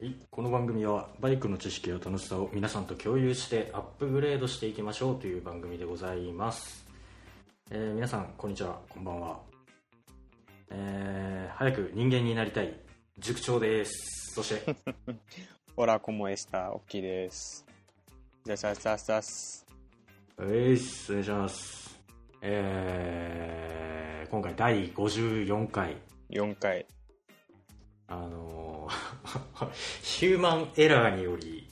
はい。この番組はバイクの知識や楽しさを皆さんと共有してアップグレードしていきましょうという番組でございます、えー皆さんこんにちは。こんばんは、えー早く人間になりたい塾長です。そして。ホラコモエスタ、オッキーです。ザザザザス。ういっすお願いします。えー今回第54回。4回。あのー ヒューマンエラーにより、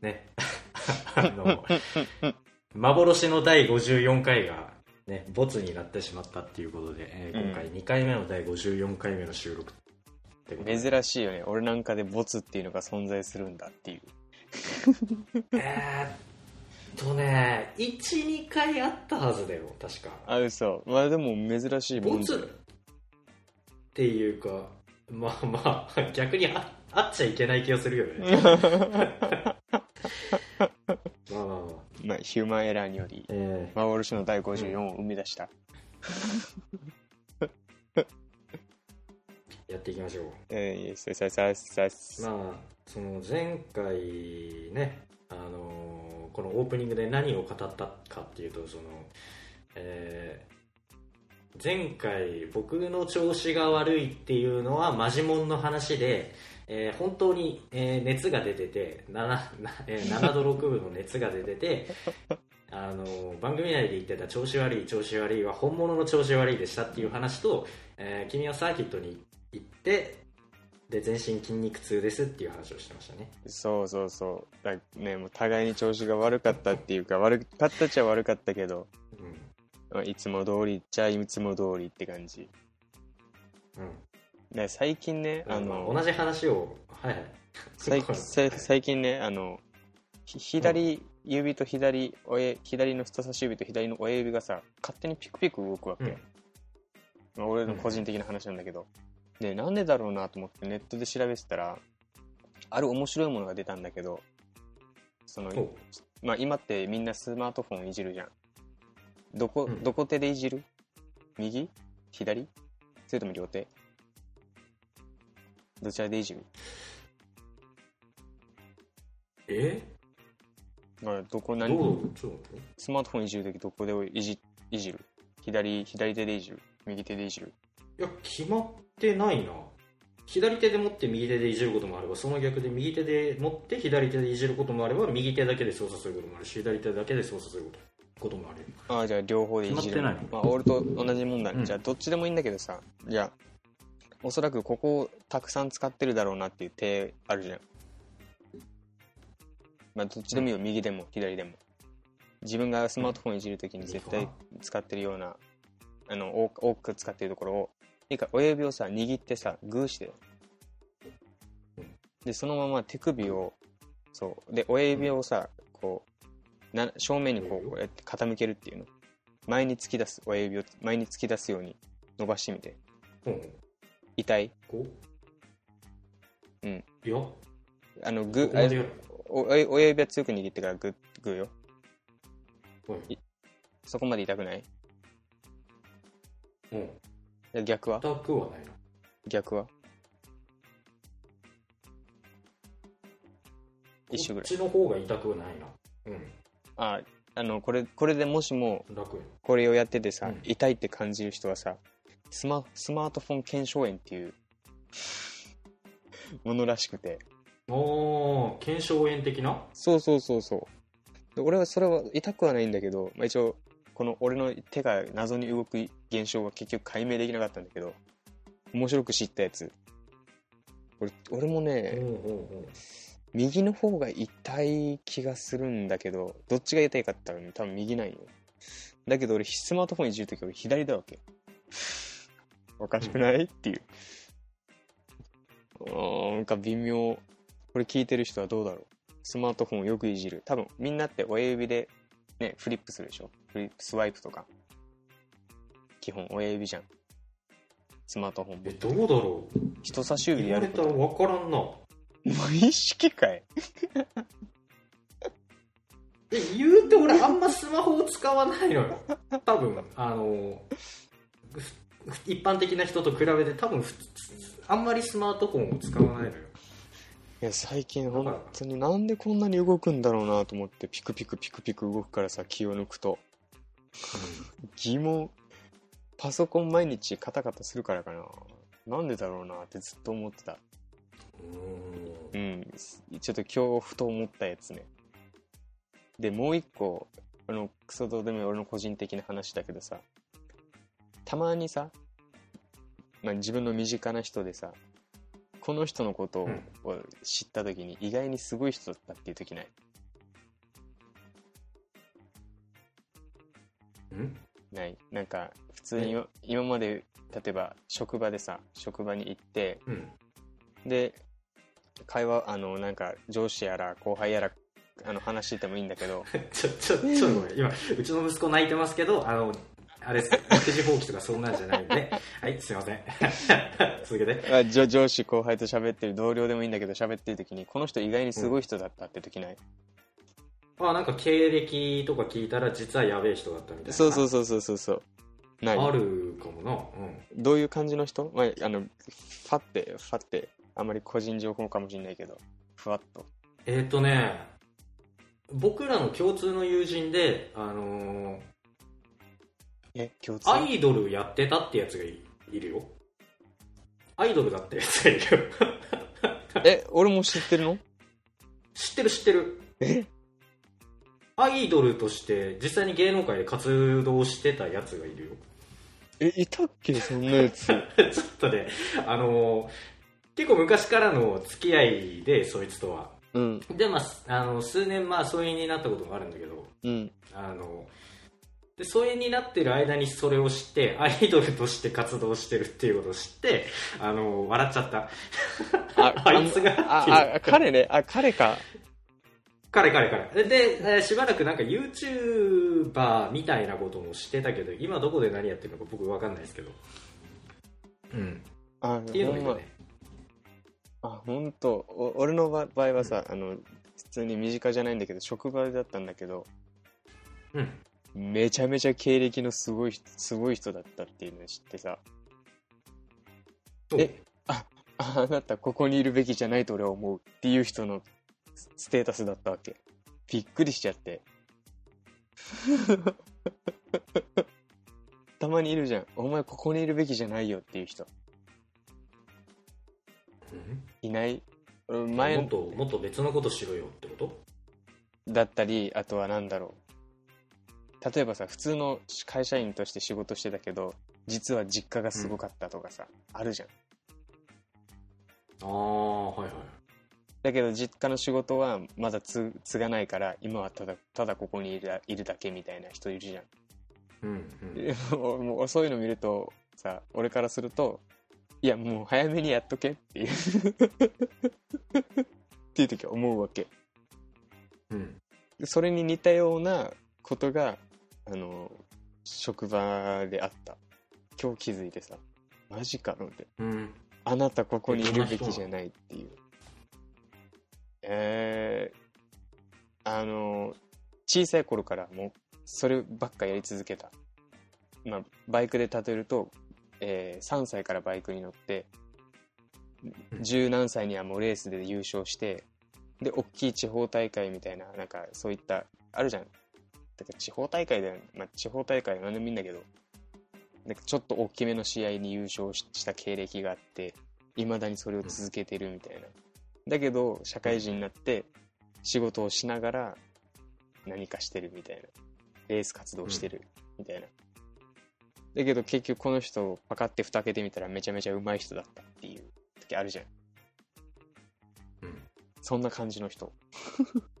ね、あの、幻の第54回が、ね、ボツになってしまったっていうことで、えーうん今回2回目の第54回目の収録ってことで珍しいよね。俺なんかでボツっていうのが存在するんだっていう。えーっとね、1、2回あったはずだよ、確か。あ、嘘。まあでも珍しいもんだボツっていうか、まあまあ、逆にああっちゃいけない気がするよね。まあまあまあ。まあ、ヒューマンエラーにより、え幻の第54を生み出した。ーやっていきましょう。えー、イエスザザザス。まあ、その前回ね、あのーこのオープニングで何を語ったかっていうと、その、えー前回僕の調子が悪いっていうのはマジモンの話で、えー本当に、えー熱が出てて 7, 7度6分の熱が出てて あの番組内で言ってた調子悪い調子悪いは本物の調子悪いでしたっていう話と、えー君はサーキットに行ってで全身筋肉痛ですっていう話をしてましたねそうそうそう。だね、もう互いに調子が悪かったっていうか、悪かったっちゃ悪かったけど、いつも通りっちゃいつも通りって感じ。うん。で 最近ね、あの、同じ話をはいはい。最最最近ねあのひ左指と左親左の人差し指と左の親指がさ勝手にピクピク動くわけ、うん。まあ、俺の個人的な話なんだけど、でなんでだろうなと思ってネットで調べてたらある面白いものが出たんだけどその、おまあ、今ってみんなスマートフォンいじるじゃんどこ,、うん。どこ手でいじる？右？左？それとも両手？どちらでいじる？え？まあどこ何？スマートフォンいじるときどこでいじいじる？左左手でいじる？右手でいじる？いや決まってないな。左手で持って右手でいじることもあればその逆で右手で持って左手でいじることもあれば右手だけで操作することもあるし左手だけで操作することこともあるああじゃあ両方でいじる。決まってないまあ、俺と同じもんだね、うん。じゃあどっちでもいいんだけどさ。じゃあおそらくここをたくさん使ってるだろうなっていう手あるじゃん。まあどっちでもいいよ、右でも左でも。自分がスマートフォンいじるときに絶対使ってるようなあの多多く使ってるところをいいか親指をさ握ってさグーしてでそのまま手首をそう。で親指をさこうな正面にこうこうやって傾けるっていうの。前に突き出す親指を前に突き出すように伸ばしてみて。うん。痛い？こう？うん。いや。あのグここまでやる。お親親指は強く握ってからグッグーよ。はいそこまで痛くない？うん。で逆は？痛くはないな。逆は？一緒ぐらいこっちの方が痛くはないな。うんああのこれこれでもしもこれをやっててさ、うん。痛いって感じる人はさスマスマートフォン腱鞘炎っていうものらしくて。おー腱鞘炎的な？そうそうそうそう。で俺はそれは痛くはないんだけど、まあ、一応この俺の手が謎に動く現象は結局解明できなかったんだけど面白く知ったやつ。俺俺もうんね、うんう。ん右の方が痛い気がするんだけどどっちが痛いかって言ったら多分右なんよ。だけど俺スマートフォンいじるとき俺左だわけおかしくない？っていう。あーなんか微妙。これ聞いてる人はどうだろう。スマートフォンをよくいじる。多分みんなって親指でねフリップするでしょ？フリップスワイプとか。基本親指じゃん。スマートフォンえどうだろう。人差し指で言われやること。たら分からんな無意識かい。で言うて俺あんまスマホを使わないのよ。多分あのふ一般的な人と比べて多分ふあんまりスマートフォンを使わないのよ。いや最近本当になんでこんなに動くんだろうなと思ってピクピクピクピク動くからさ気を抜くと。疑問。パソコン毎日カタカタするからかな。なんでだろうなってずっと思ってたうん。うんちょっと今日ふと思ったやつね。でもう一個あのクソどうでもいい俺の個人的な話だけどさ。たまにさ、まあ、自分の身近な人でさこの人のことを知った時に意外にすごい人だったっていう時ない？うん？ない。なんか普通に今今まで例えば職場でさ職場に行ってうん。で会話あのなんか上司やら後輩やらあの話しててもいいんだけど。ちょちょちょっとごめん。今うちの息子泣いてますけどあのあれです。育児放棄とかそんなんじゃないんではいすいません。続けて。あ上上司後輩と喋ってる同僚でもいいんだけど喋ってる時にこの人意外にすごい人だったって時ない、あなんか経歴とか聞いたら実はやべえ人だったみたいな。そうそうそうそうそうそうない。あるかもな。うん。どういう感じの人、まあ、あのファってファってあまり個人情報かもしれないけど。ふわっと。えっ、ー、とね僕らの共通の友人であのーえ共通？アイドルやってたってやつがいいるよ。アイドルだったやつがいるよ。え俺も知ってるの？知ってる知ってる。え？アイドルとして実際に芸能界で活動してたやつがいるよ。えいたっけ？そんなやつ。ちょっとねあのー結構昔からの付き合いでそいつとは。うん。でまああの数年まあ疎遠になったこともあるんだけど。うん。あので疎遠になってる間にそれを知ってアイドルとして活動してるっていうことを知ってあの笑っちゃった。あ あいつが。ああ彼ね。あ彼か。彼彼彼。でえーしばらくなんか YouTuber みたいなこともしてたけど今どこで何やってるのか僕分かんないですけど。うん。あっていうのほんま。がいたねあ本当。お俺の場場合はさ、あの普通に身近じゃないんだけど職場だったんだけどうん。めちゃめちゃ経歴のすごい人すごい人だったっていうのを知ってさ。えああなたここにいるべきじゃないと俺は思うっていう人のスステータスだったわけ。びっくりしちゃって。たまにいるじゃん。お前ここにいるべきじゃないよっていう人。うんいない。俺も前っともっと別のことしろよってこと？だったりあとは何だろう。例えばさ普通の会社員として仕事してたけど実は実家がすごかったとかさ、あるじゃん。ああはいはい。だけど実家の仕事はまだ継継がないから今はただただここにいるいるだけみたいな人いるじゃん。うんうん。もうそういうの見るとさ俺からするといやもう早めにやっとけっていう。っていう時は思うわけ。うん。でそれに似たようなことがあの職場であった。今日気づいてさマジかのでうん。あなたここにいるべきじゃないっていう。えー、あの小さい頃からもうそればっかやり続けた。まあバイクで例えると、えー3歳からバイクに乗って十何歳にはもうレースで優勝してで大きい地方大会みたいななんかそういったあるじゃん。だから地方大会で、まあ、地方大会は何でもいいんだけどなんかちょっと大きめの試合に優勝しした経歴があっていまだにそれを続けてるみたいな、だけど社会人になって仕事をしながら何かしてるみたいな。レース活動してるみたいな、だけど結局この人をパカって蓋開けてみたらめちゃめちゃ上手い人だったっていう時あるじゃん。うん。そんな感じの人。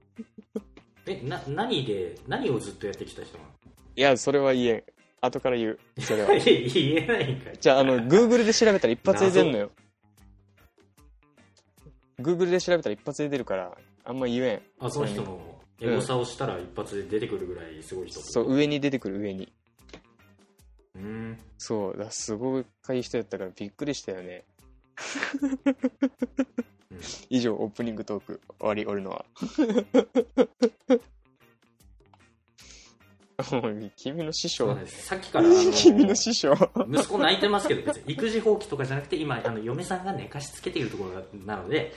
えな何で何をずっとやってきた人ないやそれは言えん。後から言う。それは。言えないんかい。じゃああの Google で調べたら一発で出るのよ。Google で調べたら一発で出るからあんま言えん。あその人のエゴサをしたら一発で出てくるぐらいすごい人。ってことそう上に出てくる上にうん。そうだすごい人やったからびっくりしたよね。うん。以上オープニングトーク終わり俺のは。君の師匠。さっきから君の師匠。息子泣いてますけど別に。育児放棄とかじゃなくて今あの嫁さんが寝かしつけているところなので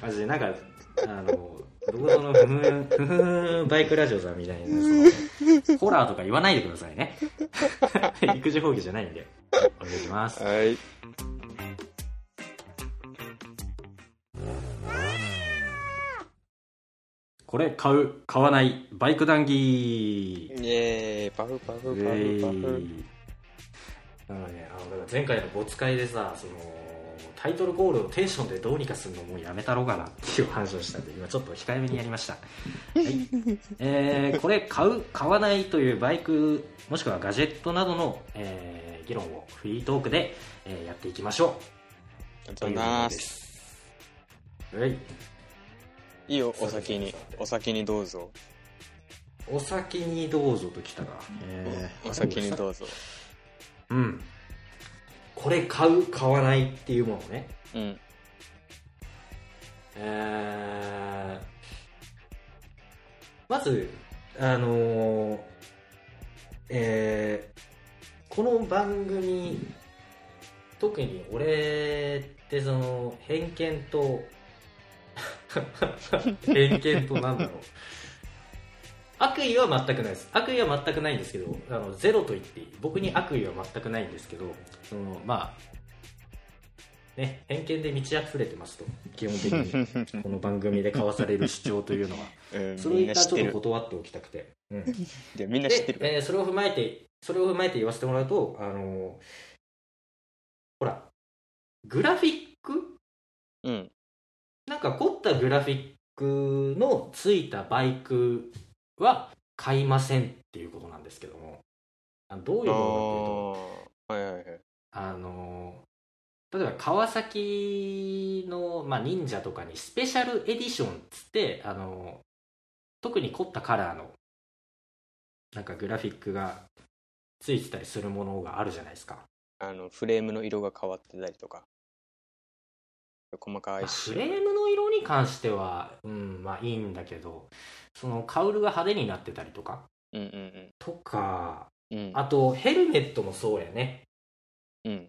マジでなんかあの僕そのふふんふふんバイクラジオさんみたいなそのホラーとか言わないでくださいね。育児放棄じゃないんで。お願いします。はい。これ買う買わないバイク談義。イエーイ。パフパフパフパフ。のでねあのだから前回の没会でさそのタイトルゴールをテンションでどうにかするのもうやめたろうかなっていう話をしたんで今ちょっと控えめにやりました、はい。えーこれ買う買わないというバイクもしくはガジェットなどの、えー議論をフリートークで、えーやっていきましょありがとうございます。うはい。いいよお先にお先にどうぞ。お先にどうぞときたか、えーお先にどうぞ。うんこれ買う買わないっていうものね。うん。えーまず、あのーえーこの番組特に俺ってその偏見と 偏見となんだろう悪意は全くないです。悪意は全くないんですけどあのゼロと言っていい。僕に悪意は全くないんですけどそのまあね偏見で満ち溢れてますと。基本的に この番組で交わされる主張というのは。うんそれをみん一旦ちょっと断っておきたくて、うん、でみんな知ってる。で、えーそれを踏まえてそれを踏まえて言わせてもらうとあのーほらグラフィック？うん。なんか凝ったグラフィックのついたバイクは買いませんっていうことなんですけども。あどういうあものかというとあはいはいはい。あのー例えば川崎の、まあ、忍者とかにスペシャルエディションっつって、あのー特に凝ったカラーのなんかグラフィックがついてたりするものがあるじゃないですか、あのフレームの色が変わってたりとか。細かまあいし。フレームに関しては、うん、まあいいんだけどそのカウルが派手になってたりとかうんうんとかうん。うんあとヘルメットもそうやね。うん。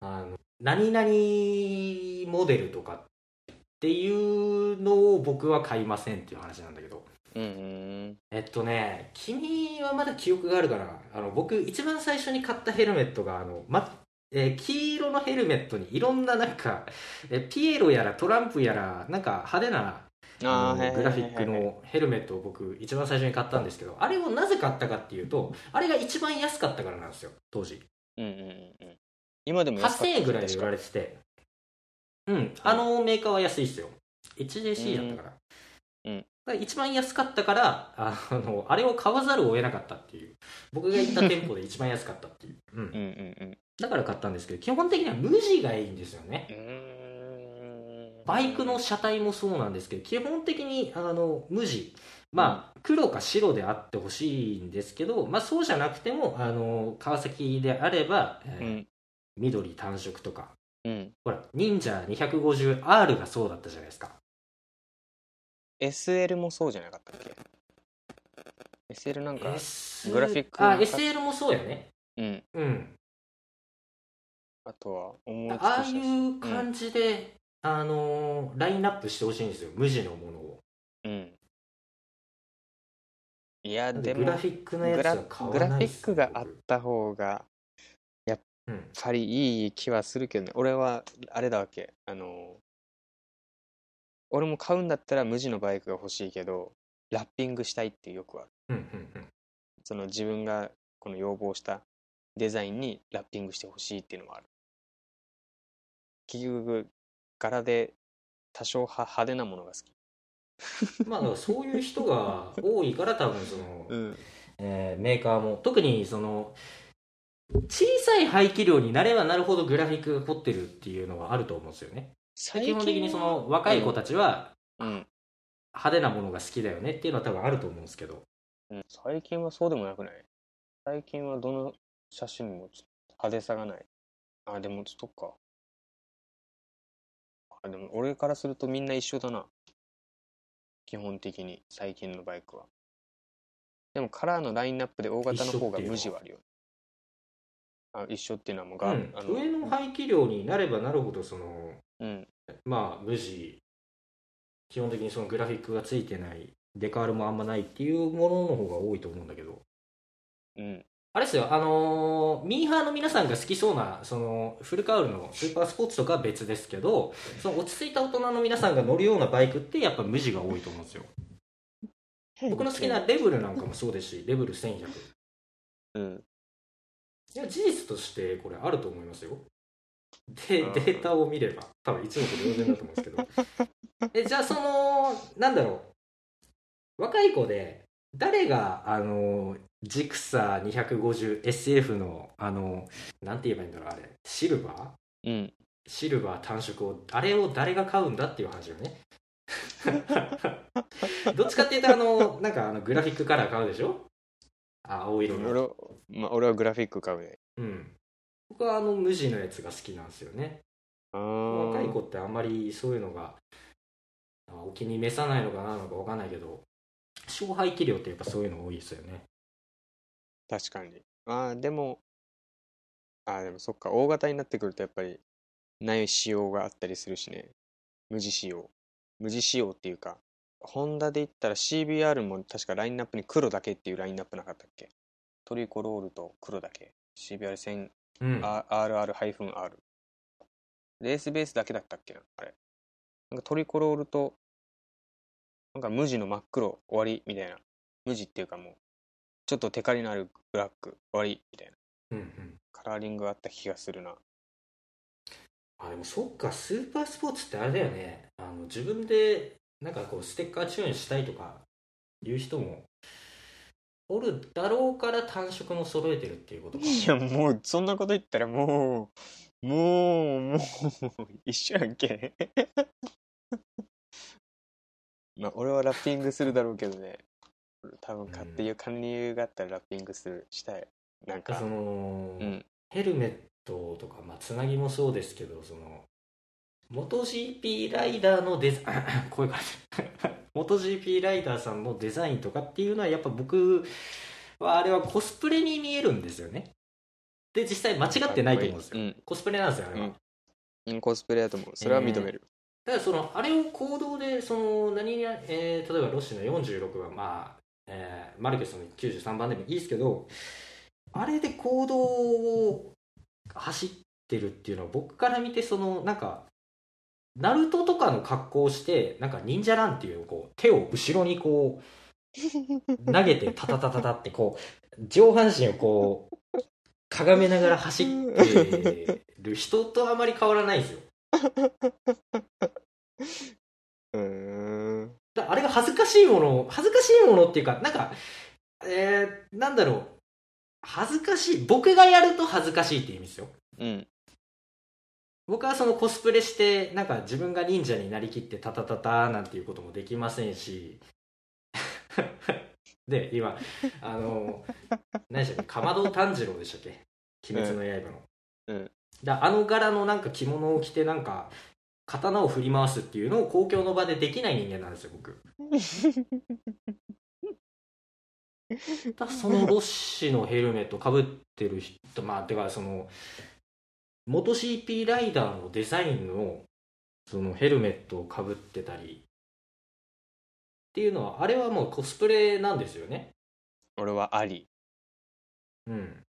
あの何々モデルとかっていうのを僕は買いませんっていう話なんだけど。うんうん。えっとね君はまだ記憶があるかな。あの僕一番最初に買ったヘルメットがあの、まえー黄色のヘルメットにいろんななんかえーピエロやらトランプやらなんか派手なあのグラフィックのヘルメットを僕一番最初に買ったんですけどあれをなぜ買ったかっていうとあれが一番安かったからなんですよ当時。うんうんうん。うん今でも安か8000った。円ぐらいで売られてて。うん。あのメーカーは安いですよ。HJC だったから,、うん。うん一番安かったからあのあれを買わざるを得なかったっていう。僕が行った店舗で一番安かったっていう、うん。うんうんうんだから買ったんですけど基本的には無地がいいんですよね。バイクの車体もそうなんですけど基本的にあの無地まあ黒か白であってほしいんですけど、まあ、そうじゃなくてもあの川崎であれば、えーうん。緑単色とかうん。ほら忍者 250R がそうだったじゃないですか。SL もそうじゃなかったっけ？SL なんかグラフィックあ SL もそうやね。うん。うんあとは思いつくああ写い真う感じで、あのーラインナップしてほしいんですよ。無地のものを。うん。いやでもグラフィックのやつグラは買グラフィックがあった方がうんやっぱりいい気はするけどね。俺はあれだわけ。あの俺も買うんだったら無地のバイクが欲しいけどラッピングしたいってよくある。うんうんうん。その自分がこの要望したデザインにラッピングしてほしいっていうのもある結局柄で多少は派手なものが好き。まあそういう人が多いから多分その、ん。えーメーカーも特にその小さい排気量になればなるほどグラフィックが凝ってるっていうのはあると思うんですよね。基本的にその若い子たちはうん、派手なものが好きだよねっていうのは多分あると思うんですけど。うん、最近はそうでもなくない？最近はどの写真も派手さがない。あでもちょっとかあでも俺からするとみんな一緒だな。基本的に最近のバイクは。でもカラーのラインナップで大型の方が無地はあるよ。あ一緒っていうのはもうが、うん。あの上の排気量になればなるほどそのうん。まあ無地基本的にそのグラフィックがついてないデカールもあんまないっていうものの方が多いと思うんだけど。うんあれですよ。あのーミーハーの皆さんが好きそうなそのフルカウルのスーパースポーツとかは別ですけどその落ち着いた大人の皆さんが乗るようなバイクってやっぱ無地が多いと思うんですよ。僕の好きなレブルなんかもそうですしレブル1100うん。いや事実としてこれあると思いますよ。でうんデータを見れば多分一目瞭然だと思うんですけど。えじゃあそのなんだろう。若い子で誰があのジクサー 250SF のあのなんて言えばいいんだろうあれ。シルバー？うん。シルバー単色をあれを誰が買うんだっていう話よね。どっちかっていうとあのなんかあのグラフィックカラー買うでしょ？あ青色の。俺はまあ、俺はグラフィック買うね。うん。僕はあの無地のやつが好きなんですよね。あ若いー子ってあんまりそういうのがあお気に召さないのかなのか分かんないけど勝敗器量ってやっぱそういうの多いですよね確かに。あーでもあーでもそっか大型になってくるとやっぱりない仕様があったりするしね。無地仕様。無地仕様っていうかホンダで言ったら CBR も確かラインナップに黒だけっていうラインナップなかったっけ？トリコロールと黒だけ。CBR1000 うん。RR-R レースベースだけだったっけな？あれ。なんかトリコロールとなんか無地の真っ黒終わりみたいな。無地っていうかもうちょっとテカリのあるブラック終わりみたいな。うんうん。カラーリングがあった気がするな。あでもそっかスーパースポーツってあれだよね。あの自分でなんかこうステッカーチューンしたいとかいう人もおるだろうから単色も揃えてるっていうことか。いやもうそんなこと言ったらもうもうもう一緒やんけ。まあ俺はラッピングするだろうけどね多分買っていう管理理由があったらラッピングするしたい。なんか。その、うん。ヘルメットとか、まあ、つなぎもそうですけどその元 GP ライダーのデザイン 声が。元 GP ライダーさんのデザインとかっていうのはやっぱ僕はあれはコスプレに見えるんですよね。で実際間違ってないと思うんですよ、うん。コスプレなんですよあれは、うん。うんコスプレだと思う。それは認める、ただそのあれを行動でその何や、えー例えばロッシーの46はまあ、えーマルケスの93番でもいいですけどあれで行動を走ってるっていうのは僕から見てそのなんかナルトとかの格好をしてなんか忍者ランっていうこう手を後ろにこう 投げてタタタタタってこう上半身をこうかがめながら走ってる人とあまり変わらないんですよ。うーんだあれが恥ずかしいもの恥ずかしいものっていうかなんかえー、なんだろう。恥ずかしい。僕がやると恥ずかしいって意味ですよ。うん。僕はそのコスプレしてなんか自分が忍者になりきってタタタタなんていうこともできませんし。で今あの何でしたっけ？かまど炭治郎でしたっけ？鬼滅の刃の、うん。だあの柄のなんか着物を着てなんか刀を振り回すっていうのを公共の場でできない人間なんですよ僕。だそのロッシのヘルメットかぶってる人まあてかその元 CP ライダーのデザインのそのヘルメットをかぶってたりっていうのはあれはもうコスプレなんですよね。俺はあり。うん。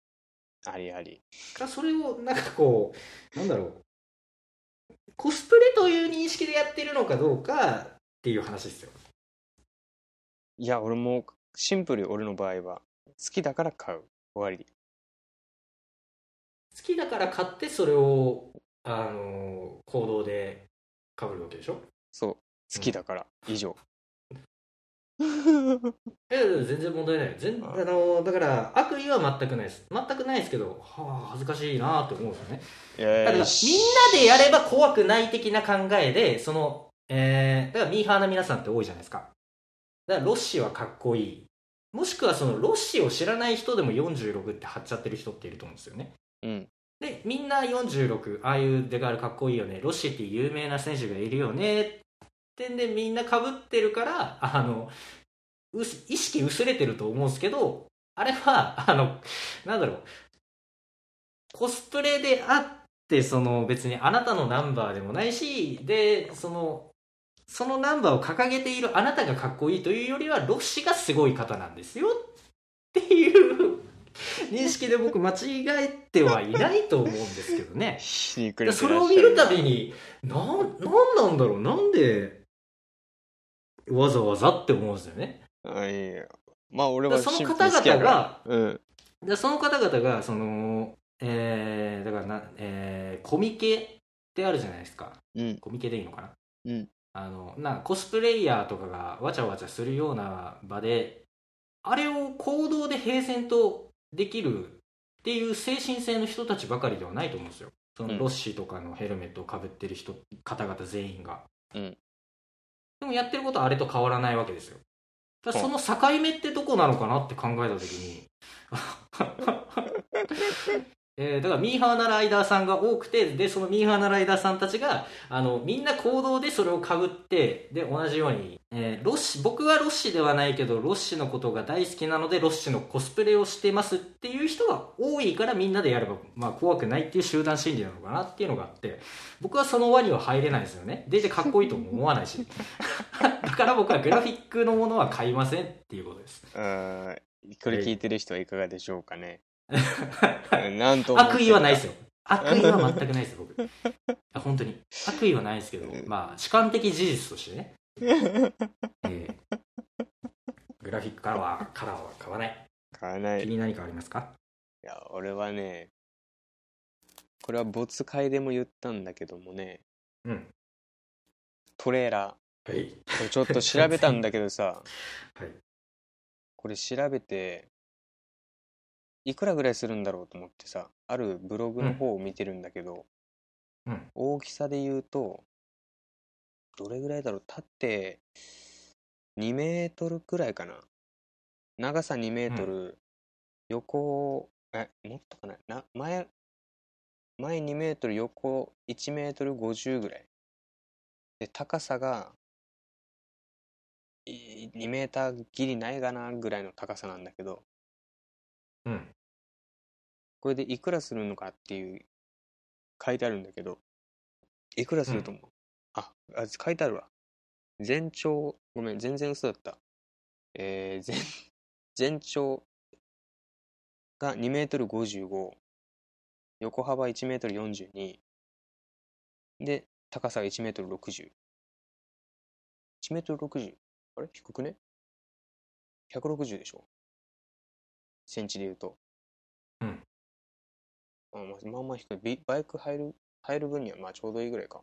ありあり。かそれをなんかこうなんだろうコスプレという認識でやってるのかどうかっていう話ですよ。いや俺もシンプル俺の場合は好きだから買う。終わり。好きだから買ってそれをあの行動でかぶるわけでしょ？そう。好きだから、以上 いや全然問題ない全あ。あのだから悪意は全くないです。全くないですけどはあ恥ずかしいなと思うんですよね。だからみんなでやれば怖くない的な考えでそのえー、だからミーハーな皆さんって多いじゃないですか。だからロッシーはかっこいい。もしくはそのロッシーを知らない人でも46って貼っちゃってる人っていると思うんですよね。うん。でみんな46ああいうデカールかっこいいよね。ロッシーっていう有名な選手がいるよねってんでみんなかぶってるからあの意識薄れてると思うんですけどあれはあのなんだろう。コスプレであってその別にあなたのナンバーでもないしでそのそのナンバーを掲げているあなたがかっこいいというよりはロッシがすごい方なんですよ。っていう認識で僕間違えてはいないと思うんですけどね。そるれを見るたびになんなんなんだろう。なんでわざわざって思うんですよね。あいやまあ俺はシンプの方々がうん。でその方々がそのえー、だからな、えーコミケってあるじゃないですか。うん。コミケでいいのかな？うん。あのなコスプレイヤーとかがわちゃわちゃするような場であれを行動で平然とできるっていう精神性の人たちばかりではないと思うんですよ。そのうん。ロッシーとかのヘルメットをかぶってる人方々全員が、うんでもやってることはあれと変わらないわけですよ。その境目ってどこなのかなって考えた時に えーだからミーハーなライダーさんが多くてでそのミーハーなライダーさんたちがあのみんな行動でそれをかぶってで同じように、えーロッシ僕はロッシではないけどロッシのことが大好きなのでロッシのコスプレをしてますっていう人が多いからみんなでやれば、まあ、怖くないっていう集団心理なのかなっていうのがあって僕はその輪には入れないですよね。でいてかっこいいとも思わないし。だから僕はグラフィックのものは買いませんっていうことです。あーこれ聞いてる人はいかがでしょうかね。なんと悪意はないですよ。悪意は全くないです僕。あ本当に。悪意はないですけどまあ主観的事実としてね、えーグラフィックからはカラーは買わない。買わない。気に何かありますか？いや俺はねこれは没会でも言ったんだけどもね。うん。トレーラはい。ーこれちょっと調べたんだけどさ。はい。これ調べていくらぐらいするんだろうと思ってさあるブログの方を見てるんだけど、うん。大きさで言うとどれぐらいだろう縦2メートルくらいかな。長さ2メートル、横えもっとかな。な前前2メートル横1メートル50ぐらい。で高さがい2メーターギリないかなぐらいの高さなんだけどうん。これでいくらするのかっていう書いてあるんだけどいくらすると思う、ああ書いてあるわ。全長ごめん全然嘘だった。えー、全 全長が2メートル55横幅1メートル42で高さが1メートル60 1メートル60あれ？低くね ?160 でしょセンチで言うと。うん。あまあまあまあ低いビバイク入る入る分にはまあちょうどいいぐらいか。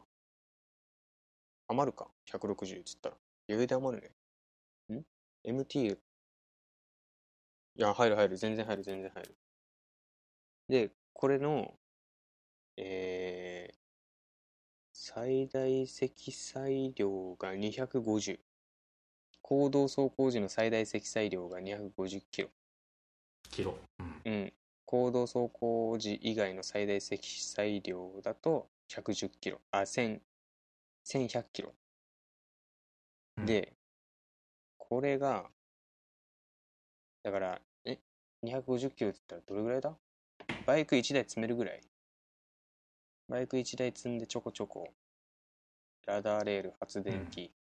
余るか。160っつったら。余裕で余るね。ん ?MT いや入る入る。全然入る全然入る。でこれのえー、最大積載量が250公道走行時の最大積載量が250キロキロ、うん、うん。公道走行時以外の最大積載量だと110キロ。あ1000 1100キロ、うん。でこれがだからえ250キロって言ったらどれぐらいだ？バイク1台積めるぐらい。バイク1台積んでちょこちょこラダーレール発電機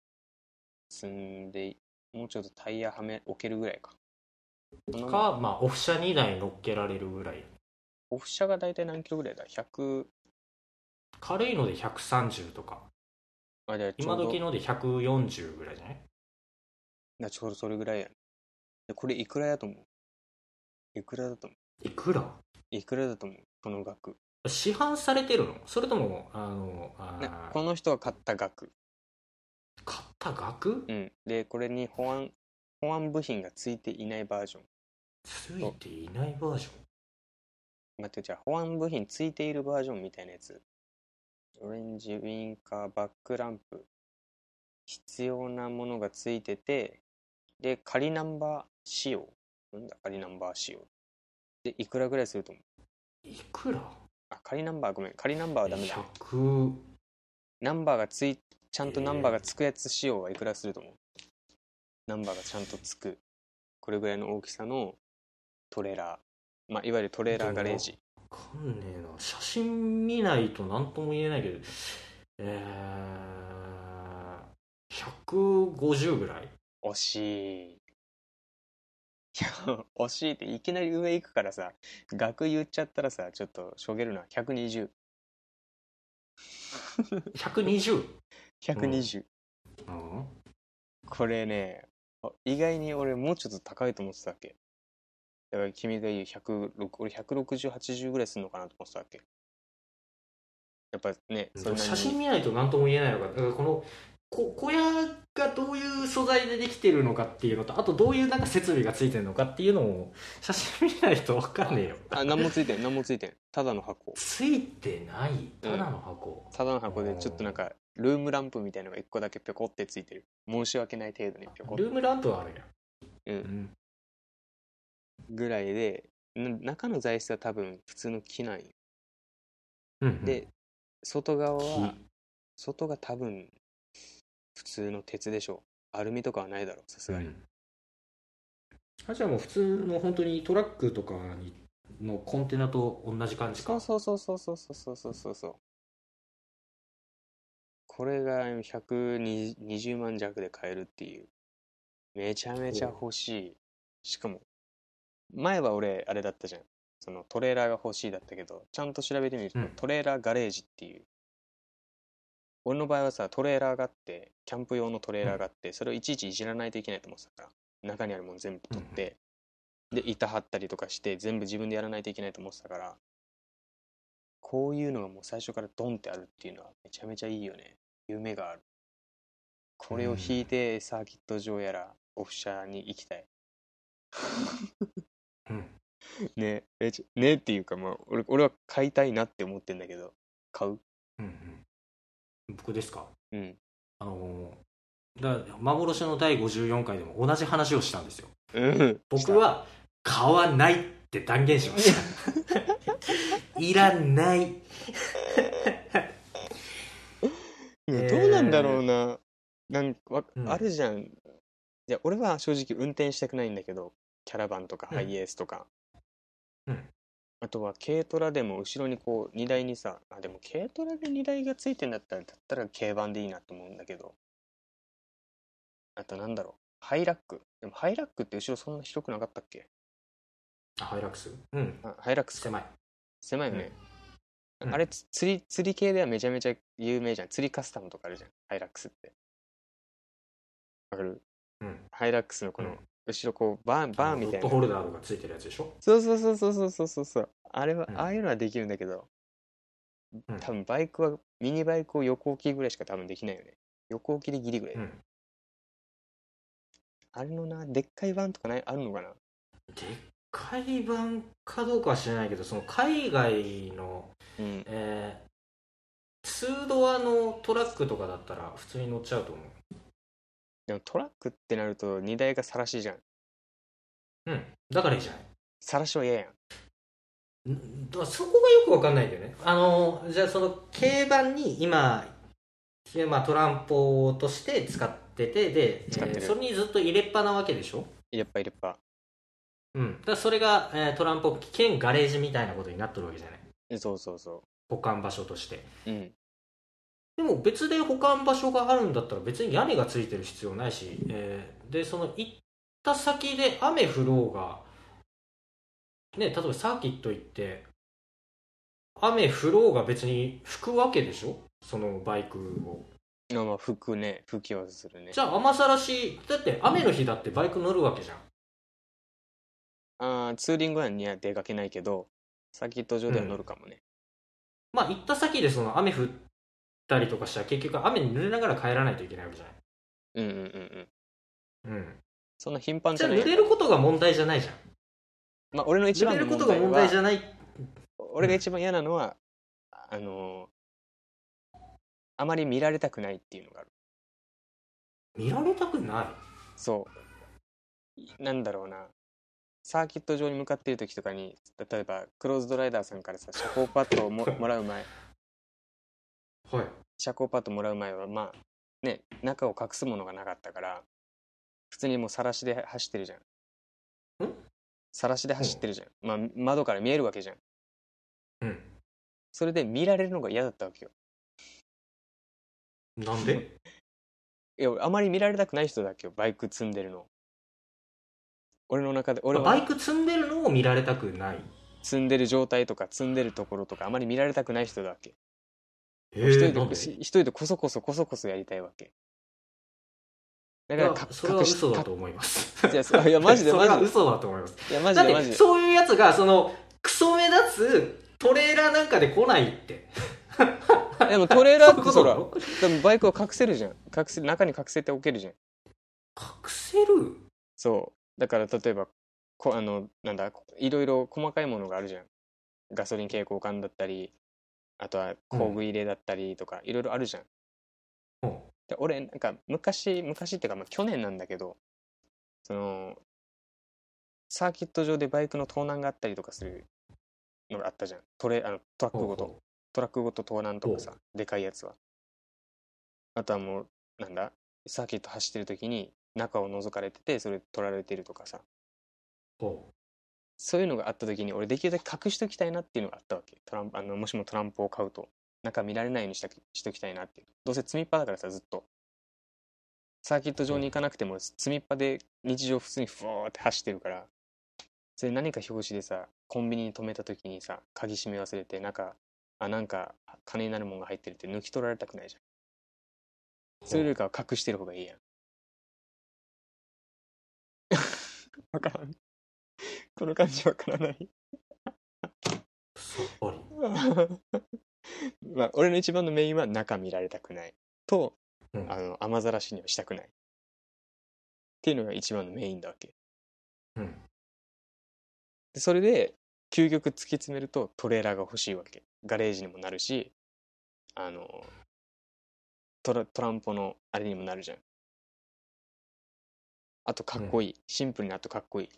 積んで、もうちょっとタイヤはめ置けるぐらいかかまあオフ車2台乗っけられるぐらい。オフ車が大体何キロぐらいだ ?100 軽いので130とか。あじゃあ今時ので140ぐらいじゃない？なちょうどそれぐらいやこれいくらやと思う？いくらだと思いくら？ういくらだと思う？この額。市販されてるの？それともあのあこの人が買った額。買った額？うん。でこれに保安保安部品がついていないバージョン。ついていないバージョン？待ってじゃあ保安部品ついているバージョンみたいなやつ。オレンジウィンカーバックランプ。必要なものがついててで仮ナンバー仕様。なんだ仮ナンバー仕様。でいくらぐらいすると思う？いくら？あ仮ナンバーごめん。仮ナンバーはダメだ。100ナンバーがついちゃんとナンバーがつくやつ仕様はいくらすると思う？ナンバーがちゃんとつくこれぐらいの大きさのトレーラー、まあ、いわゆるトレーラーガレージ。わかんねえな。写真見ないと何とも言えないけどえー、150ぐらい？惜しい。いや惜しいっていきなり上行くからさ額言っちゃったらさちょっとしょげるな。120 120? 120、うん。これねあ意外に俺もうちょっと高いと思ってたっけ？だから君が言う106俺16080ぐらいするのかなと思ってたっけ？やっぱねそ写真見ないと何とも言えないのかだからこのこ小屋がどういう素材でできてるのかっていうのとあとどういうなんか設備がついてるのかっていうのを写真見ないと分かんねえよ。あ何もついてん何もついてん。ただの箱。ついてない。ただの箱、ただの箱でちょっとなんかルームランプみたいのが1個だけぴょこってついてる。申し訳ない程度にぴょこっルームランプはあるやん、うん。ぐらいでな中の材質は多分普通の木なんよ。うんで外側は木。外が多分普通の鉄でしょ。うアルミとかはないだろうさすがに、うん。あじゃあもう普通の本当にトラックとかにのコンテナと同じ感じか？そうそうそうそうそうそうそうそうそうこれが120万弱で買えるっていう。めちゃめちゃ欲しい。しかも前は俺あれだったじゃん。そのトレーラーが欲しいだったけどちゃんと調べてみると、うん。トレーラーガレージっていう。俺の場合はさトレーラーがあってキャンプ用のトレーラーがあって、それをいちいちいじらないといけないと思ってたから中にあるもの全部取って、で板張ったりとかして全部自分でやらないといけないと思ってたからこういうのがもう最初からドンってあるっていうのはめちゃめちゃいいよね夢がある。これを引いてサーキット場やらオフ車に行きたい。うん。ね。えちねっていうかまあ俺俺は買いたいなって思ってんだけど。買う？うんうん。僕ですか？うん。あのーだ幻の第54回でも同じ話をしたんですよ。うん。僕は買わないって断言しました。いらないどうなんだろうな、なんかあるじゃん。いや俺は正直運転したくないんだけどキャラバンとかうん。ハイエースとか、うん。あとは軽トラでも後ろにこう荷台にさあでも軽トラで荷台がついてんだったらだったら軽バンでいいなと思うんだけど。あとなんだろう。ハイラック。でもハイラックって後ろそんな広くなかったっけ？あハイラックス？うん。あハイラックスか。狭い。狭いよね、うんあれ、釣り、釣り系ではめちゃめちゃ有名じゃん。釣りカスタムとかあるじゃん。ハイラックスって。わかる、うん、ハイラックスのこの、後ろこう、バーン、バーンみたいな。ホルダーとかついてるやつでしょ？そうそうそうそうそうそうそう。あれは、ああいうのはできるんだけど、多分バイクは、ミニバイクを横置きぐらいしか多分できないよね。横置きでギリぐらい。うん、あれのな、でっかいバンとかないあるのかな？でっかい版かどうかは知らないけどその海外のうん。えー、2ドアのトラックとかだったら普通に乗っちゃうと思でもトラックってなると荷台がさらしじゃん。ううん。だからいいじゃない。さらしは嫌やん。そこがよくわかんないんだよね。あのじゃあその軽バンに今、えまあ、トランポとして使っててで、えーそれにずっと入れっぱなわけでしょ？入れっぱ入れっぱうん。だそれが、えートランポ兼ガレージみたいなことになってるわけじゃない。そうそうそ保管場所として。ううん。でも別で保管場所があるんだったら別に屋根がついてる必要ないし、えーでその行った先で雨降ろうがね例えばサーキット行って雨降ろうが別に吹くわけでしょ？そのバイクを。まあまあ服ね。吹きはするね。じゃあ雨さらしだって雨の日だってバイク乗るわけじゃんあーツーリングには出かけないけどサーキット場では乗るかもね、まあ行った先でその雨降ったりとかしたら結局雨に濡れながら帰らないといけないわけじゃうん、うんうんうん。ないうん。そんな頻繁じゃあじゃない濡れることが問題じゃないじゃん。まあ俺の一濡番れることが問題じゃない。俺が一番嫌なのは、あのーあまり見られたくないっていうのがある。見られたくない？そう。なんだろうなサーキット場に向かっている時とかに例えばクローズドライダーさんからさ遮光パッドをも もらう前。はい。遮光パッドもらう前はまあね中を隠すものがなかったから普通にもう晒しで走ってるじゃん。ん？晒しで走ってるじゃん、まあ窓から見えるわけじゃん。うん。それで見られるのが嫌だったわけよ。なんで？いやあまり見られたくない人だっけよ。バイク積んでるの俺の中で俺は。バイク積んでるのを見られたくない。積んでる状態とか積んでるところとかあまり見られたくない人だっけ。え一人でで？一人でこそこそこそこそやりたいわけ。だからかそれは 嘘だと思います。かいやそいやマジでそれはマジ嘘だと思います。でいやマジでマジで。てそういうやつがそのクソ目立つトレーラーなんかで来ないって。でもトレーラーって そらでもバイクを隠せるじゃん。隠せ中に隠せておけるじゃん。隠せる？そうだから例えばこあのなんだいろいろ細かいものがあるじゃん。ガソリン携行管だったりあとは工具入れだったりとかいろいろあるじゃん。うん。で俺なんか昔昔っていうかまあ去年なんだけどそのサーキット上でバイクの盗難があったりとかするのがあったじゃん。トレあのトラックごと。ほうほトラックごと盗難とかさでかいやつは。あとはもうなんだサーキット走ってる時に中を覗かれててそれ取られてるとかさ。う。ほそういうのがあった時に俺できるだけ隠しときたいなっていうのがあったわけ。トランプあのもしもトランプを買うと。中見られないようにしたしときたいなっていう。どうせ積みっぱだからさずっと。サーキット場に行かなくても積みっぱで日常普通にふわーって走ってるからそれ何か表紙でさコンビニに止めた時にさ鍵閉め忘れて中あなんか金になるもんが入ってるって抜き取られたくないじゃん。それよりかは隠してる方がいいやんわからん。この感じわからない。っぱり まあ、俺の一番のメインは中見られたくないと、うん。あの雨ざらしにはしたくない。っていうのが一番のメインだわけ。うん。でそれで究極突き詰めるとトレーラーが欲しいわけ。ガレージにもなるしあのトラトランポのあれにもなるじゃんあとかっこいい、シンプルにあとかっこいい。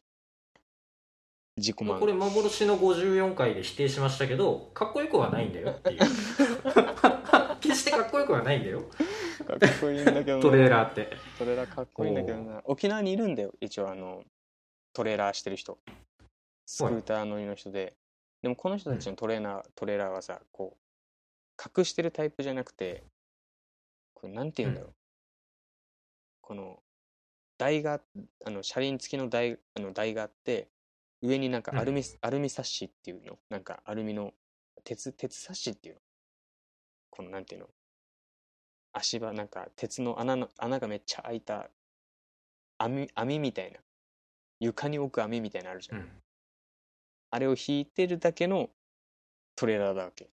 自己満。これ幻の54回で否定しましたけどかっこよくはないんだよっていう。決してかっこよくはないんだよ。かっこいいんだけどな。トレーラーって。トレーラーかっこいいんだけどな。沖縄にいるんだよ一応あのトレーラーしてる人。スクーター乗りの人で、でもこの人たちのトレーナー、トレーラーはさこう隠してるタイプじゃなくてこれなんて言うんだろう、この台があの車輪付きの台あの台があって上になんかアルミ、アルミサッシっていうのなんかアルミの鉄鉄サッシっていうの。このなんていうの。足場なんか鉄の穴の穴がめっちゃ開いた網網みたいな。床に置く網みたいなのあるじゃん、うん。あれを引いてるだけのトレーラーだわけ。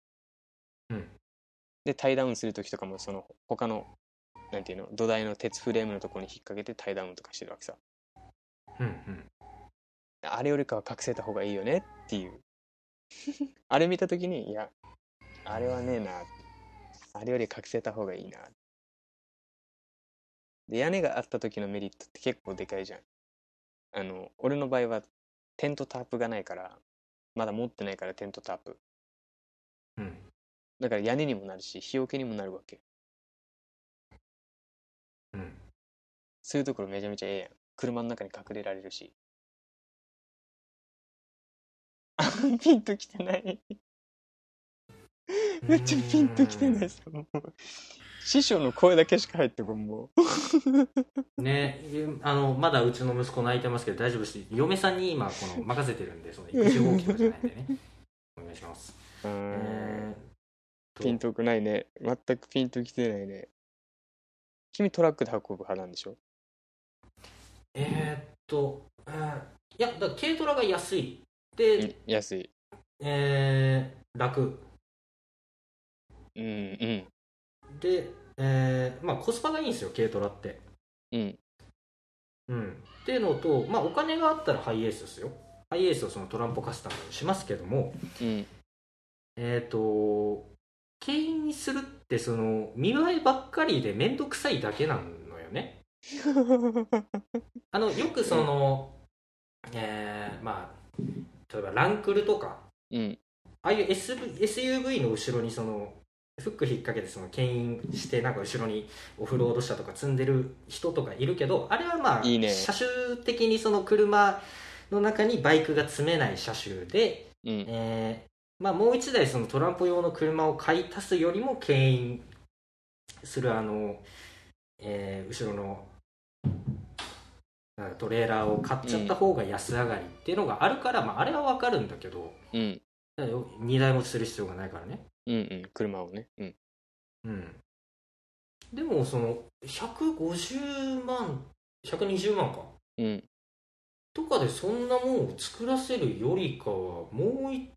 うん。でタイダウンする時とかもその他のなんていうの？土台の鉄フレームのところに引っ掛けてタイダウンとかしてるわけさ。うんうん。あれよりかは隠せた方がいいよねっていう。あれ見た時にいやあれはねえな。あれより隠せた方がいいな。で屋根があった時のメリットって結構でかいじゃん。あの俺の場合はテントタープがないからまだ持ってないからテントタープ。うん。だから屋根にもなるし日よけにもなるわけうん。そういうところめちゃめちゃええやん。車の中に隠れられるし。あピンときてない。めっちゃピンときてないさもう師匠の声だけしか入ってこんもうねあのまだうちの息子泣いてますけど大丈夫です。嫁さんに今この任せてるんでその育児放棄とかじゃないんでね。お願いします。うーピンとくないね。全くピンときてないね君トラックで運ぶ派なんでしょ？えーっと、えーいやだ軽トラが安い。で、うん安い。えー楽。うんうん。で、えーまあコスパがいいんですよ軽トラって。うん。うん。っていうのとまあお金があったらハイエースですよ。ハイエースをそのトランポカスタムにしますけどもうん。えーっと軽にするってその見栄えばっかりで面倒くさいだけなのよね。あのよくその、えーまあ例えばランクルとかうん。ああいう SV SUV の後ろにそのフック引っ掛けてその牽引してなんか後ろにオフロード車とか積んでる人とかいるけどあれはまあいいね。車種的にその車の中にバイクが積めない車種で、うん。えーまあ、もう一台そのトランプ用の車を買い足すよりも牽引するあの、えー、後ろのトレーラーを買っちゃった方が安上がりっていうのがあるから、うん、まあ、あれは分かるんだけど、うん、2台持ちする必要がないからね。うんうん、車をね。うん。うん、でも、その、150万、120万か。うん。とかでそんなもんを作らせるよりかは、もう一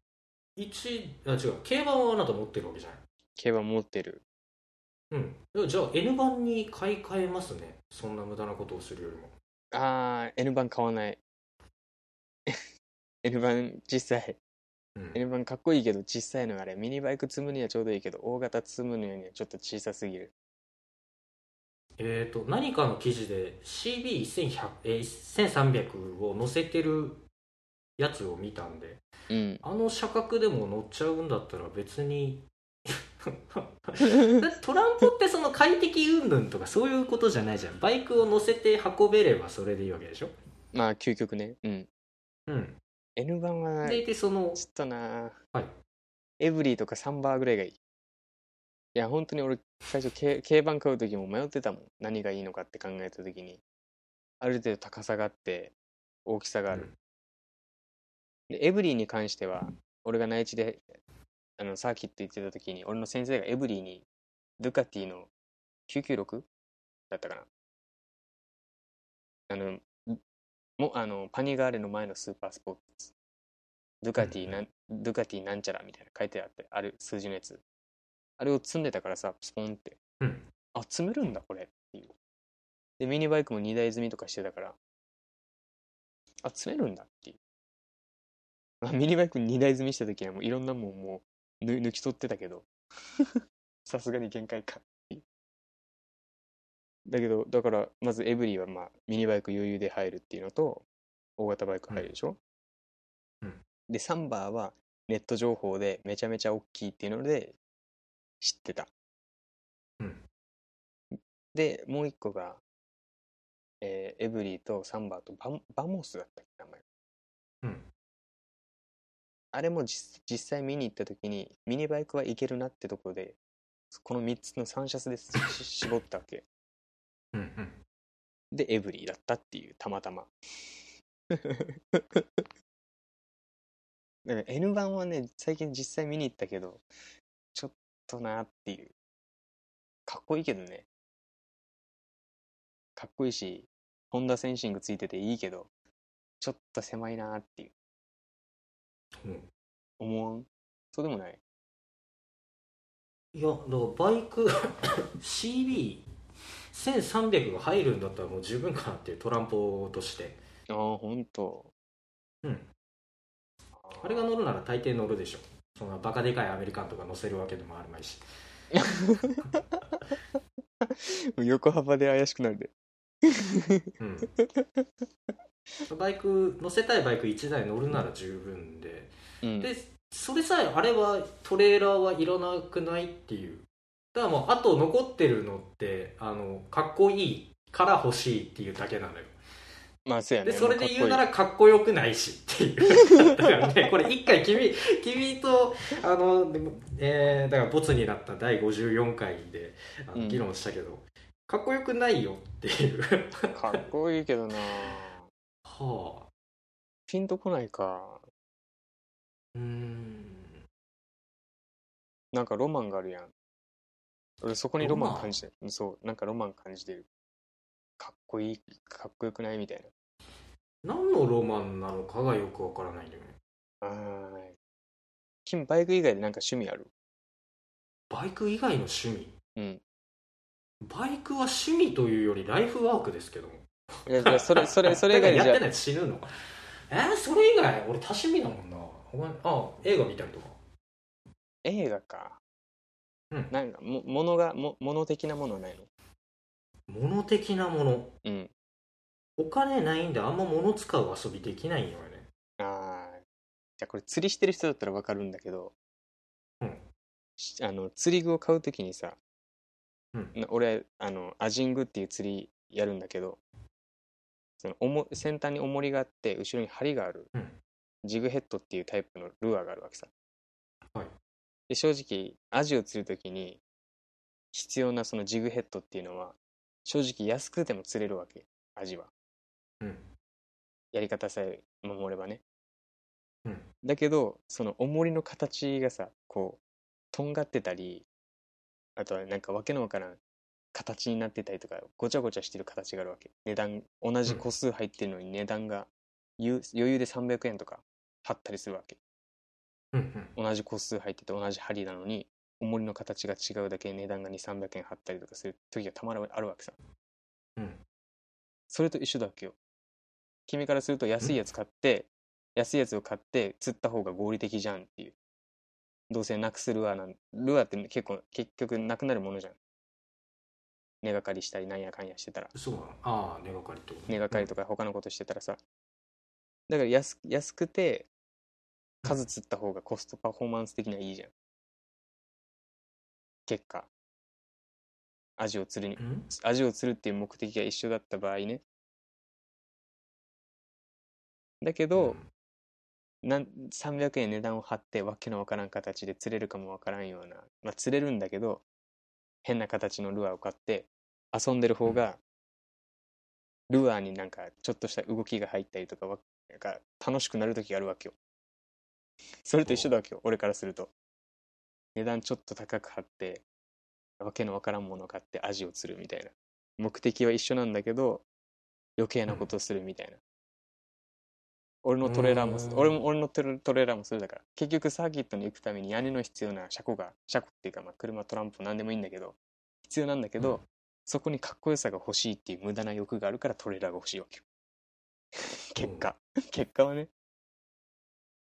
1あ違う。競馬はあなた持ってるわけじゃない？競馬持ってる。うん。じゃあ N 番に買い替えますね。そんな無駄なことをするよりも。あー N 番買わない。N 番小さい、うん、N 番かっこいいけど小さいのあれ。ミニバイク積むにはちょうどいいけど大型積むのにはちょっと小さすぎる。えっ、ー、と何かの記事で CB1300、えー、を載せてるやつを見たんでうん。あの車格でも乗っちゃうんだったら別に トランポってその快適云々とかそういうことじゃないじゃん。バイクを乗せて運べればそれでいいわけでしょ？まあ究極ね。うん。うん。N 版はでい。てそのちょっとな。はい。エブリーとかサンバーぐらいがいい。いや本当に俺最初軽軽バン買う時も迷ってたもん。何がいいのかって考えた時に。ある程度高さがあって大きさがある、うんでエブリーに関しては俺が内地であのサーキット行ってた時に俺の先生がエブリーにドゥカティの996だったかな。あのもあのパニガーレの前のスーパースポーツ。ドゥカティなん、ドゥカティなんちゃらみたいな書いてあってある数字のやつ。あれを積んでたからさスポンって。うん。あ積めるんだこれっていう。でミニバイクも2台積みとかしてたからあ積めるんだっていう。まあミニバイク2台積みした時はもういろんなもんもうぬ抜き取ってたけど。さすがに限界か。だけどだからまずエブリィはまあミニバイク余裕で入るっていうのと大型バイク入るでしょ、うん。でサンバーはネット情報でめちゃめちゃ大きいっていうので知ってた、うん。でもう一個が、えーエブリィとサンバーとバンバモスだったっけ名前うんあれも実実際見に行った時にミニバイクはいけるなってところでこの3つの3シャツでし絞ったわけ。うんうん。でエブリィだったっていうたまたま。だから N 版はね最近実際見に行ったけどちょっとなっていう。かっこいいけどね。かっこいいしホンダセンシングついてていいけどちょっと狭いなっていううん。思わんそうでもない？いやだからバイク CB1300 が入るんだったらもう十分かなっていうトランポとして。ああほんと。うん。あれが乗るなら大抵乗るでしょ。そんなバカでかいアメリカンとか乗せるわけでもあるまいし。横幅で怪しくなるで。うん バイク乗せたいバイク1台乗るなら十分で。うん。でそれさえあれはトレーラーはいらなくないっていう。だからもうあと残ってるのってあのかっこいいから欲しいっていうだけなのよ。まあそうやね。でそれで言うなもらかっこよくないしっていうだからね。これ一回君君とあの、えーだからボツになった第54回であうん。の議論したけど、かっこよくないよっていう。かっこいいかっこいいけどなはあ。ピンとこないか。うーん。なんかロマンがあるやん。俺そこにロマンン感じてる。そうなんかロマン感じてる。かっこいいかっこよくない？みたい何のロマンなのかがよくわからないんだよね。なあー。君バイク以外でなんか趣味ある？バイク以外の趣味？うん。バイクは趣味というよりライフワークですけどもいやいやそれそれそれ以外でじゃやってないと死ぬのえー、それ以外俺多趣味だもんな。あ映画見たりとか。映画か。うん。なんかも物がも物的なものはないの？物的なもの。うん。お金ないんであんま物使う遊びできないんよね。ああじゃあこれ釣りしてる人だったらわかるんだけど、うん。しあの釣り具を買うときにさ、うん。な俺あのアジングっていう釣りやるんだけどそのおも先端に重りがあって後ろに針がある、うん。ジグヘッドっていうタイプのルアーがあるわけさ、はい。で正直アジを釣るときに必要なそのジグヘッドっていうのは正直安くても釣れるわけアジは。うん。やり方さえ守ればね。うん。だけどその重りの形がさこうとんがってたりあとはなんかわけのわからん形になってたりとかごちゃごちゃしてる形があるわけ。値段同じ個数入ってるのに値段がゆ余裕で300円とか貼ったりするわけ。うんうん。同じ個数入ってて同じ針なのに重りの形が違うだけで値段が2300円貼ったりとかする時がたまらあるわけさ。うん。それと一緒だっけよ。君からすると安いやつ買って安いやつを買って釣った方が合理的じゃんっていう。どうせなくすルアーなんルアーって結構結局なくなるものじゃん根がかりしたりなんやかんやしてたら。そうなの。ああ根がかりってことね。根がかりとか他のことしてたらさ。だから安安くて数釣った方がコストパフォーマンス的にはいいじゃん。結果。アジを釣るに。うん？アジを釣るっていう目的が一緒だった場合ね。だけど、なん300円値段を張ってわけのわからん形で釣れるかもわからんような、まあ、釣れるんだけど変な形のルアーを買って遊んでる方が、ルアーになんかちょっとした動きが入ったりとかわなんか楽しくなる時があるわけよ。それと一緒だわけよ俺からすると。値段ちょっと高く張ってわけのわからんものを買ってアジを釣るみたいな。目的は一緒なんだけど余計なことをするみたいな、俺のトレーラーもうん。俺も俺のトレトレーラーもそれだから。結局サーキットに行くために屋根の必要な車庫が車庫っていうかまあ車トランプ何でもいいんだけど必要なんだけど、うん。そこにかっこよさが欲しいっていう無駄な欲があるからトレーラーが欲しいわけよ結果、結果はね。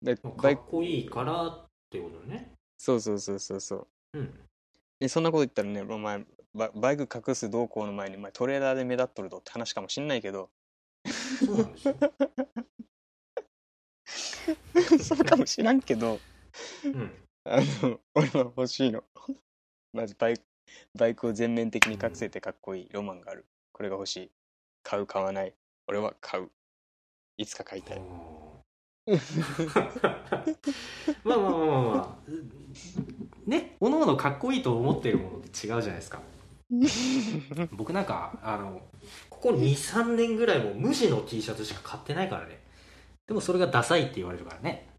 でかっこいいからってことね。そうそうそうそうそう。うん。でそんなこと言ったらねお前ババイク隠す動向の前にお前トレーラーで目立っとるとって話かもしんないけど。そうなんですよ そうかもしらんけどうん。あの俺は欲しいの。まずバイクバイクを全面的に隠せてかっこいいロマンがある。これが欲しい。買う買わない。俺は買う。いつか買いたい。まあまあまあまあまあ。ねおのおのかっこいいと思ってるものって違うじゃないですか。僕なんかあのここ23年ぐらいもう無地の T シャツしか買ってないからねでもそれがダサいって言われるからね。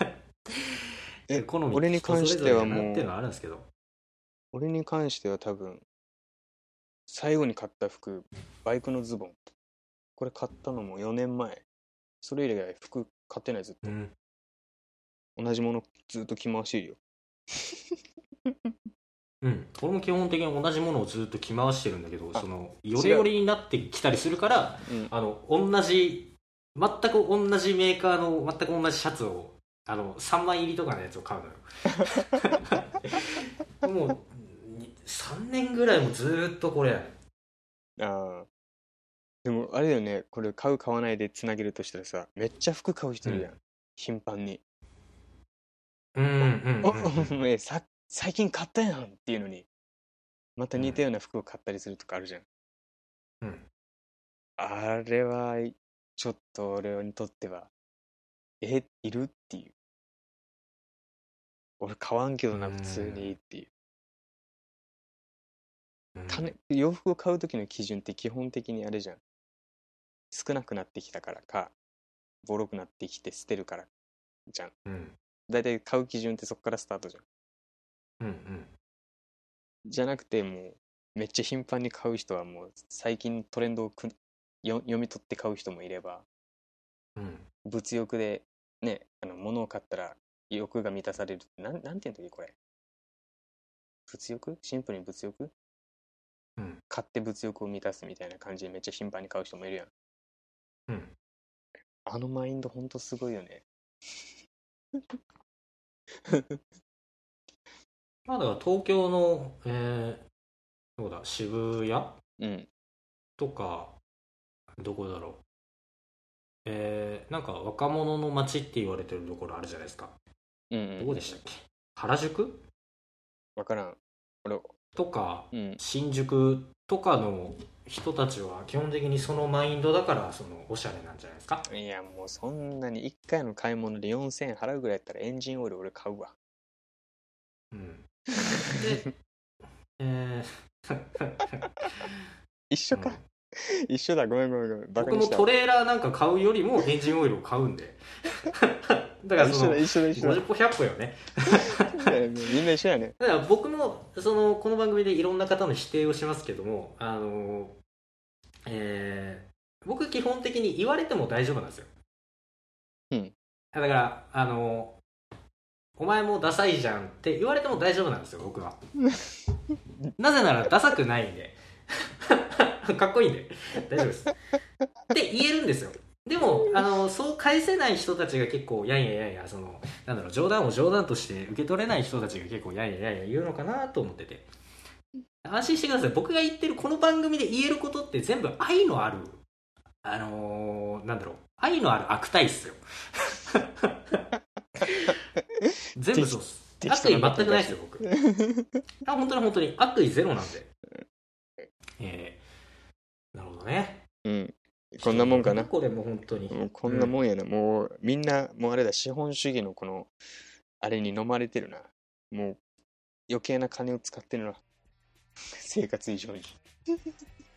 え好み俺に関してはもうっていうのはあるんですけど。俺に関しては多分最後に買った服バイクのズボン。これ買ったのも4年前。それ以来服買ってないずっと。うん。同じものずっと着回してるよ。うん、俺も基本的に同じものをずっと着回してるんだけどあそのよりよりになってきたりするからうん。あの同じ全く同じメーカーの全く同じシャツをあの3枚入りとかのやつを買うのよ。もう3年ぐらいもずっとこれ。ああでもあれだよね。これ買う買わないでつなげるとしたらさめっちゃ服買う人いるやん、頻繁に。うんうんおうん。おえさ最近買ったやんっていうのにまた似たような服を買ったりするとかあるじゃん、うん。あれはちょっと俺にとってはえいる？っていう。俺買わんけどなうん普通にっていう。うん。金洋服を買う時の基準って基本的にあれじゃん。少なくなってきたからかボロくなってきて捨てるからじゃん。うん。大体買う基準ってそこからスタートじゃん。うんうん。じゃなくてもうめっちゃ頻繁に買う人はもう最近のトレンドをくよ読み取って買う人もいればうん。物欲でねあの物を買ったら欲が満たされるなんなんていうんだっけこれ。物欲？シンプルに物欲？うん。買って物欲を満たすみたいな感じでめっちゃ頻繁に買う人もいるやん。うん。あのマインドほんとすごいよね。まあだから東京のえー、どうだ渋谷？うん。とかどこだろうえー、なんか若者の街って言われてるところあるじゃないですかうんうんどこでしたっけ？原宿？わからん。俺、とかうん。新宿とかの人たちは基本的にそのマインドだからそのおしゃれなんじゃないですか？いや、もうそんなに1回の買い物で4000円払うぐらいやったらエンジンオイル俺買うわ。うんでえー 一緒か。一緒だ。ごめんごめんごめん。僕もト。レーラーなんか買うよりもエンジンオイルを買うんで だからその一緒だ、一緒だ。50歩100歩よねみんな一緒やね。だから僕もそのこの番組でいろんな方の否定をしますけどもあのえー僕基本的に言われても大丈夫なんですようんだからあのお前もダサいじゃんって言われても大丈夫なんですよ僕はなぜならダサくないんで かっこいいんで大丈夫です。って言えるんですよ。でもあのそう返せない人たちが結構やんややんやそのなんだろう冗談を冗談として受け取れない人たちが結構やんややんや言うのかなと思ってて。安心してください。僕が言ってるこの番組で言えることって全部愛のあるあのーなんだろう愛のある悪態っすよ。全部そうっす。悪意全くないですよ僕。あ本当に本当に。悪意ゼロなんで。えー、なるほどねうん。こんなもんかな。これも本当にもうこんなもんやな。もうみんな、もうあれだ、資本主義のこの、あれに飲まれてるな。もう余計な金を使ってるな。生活以上に。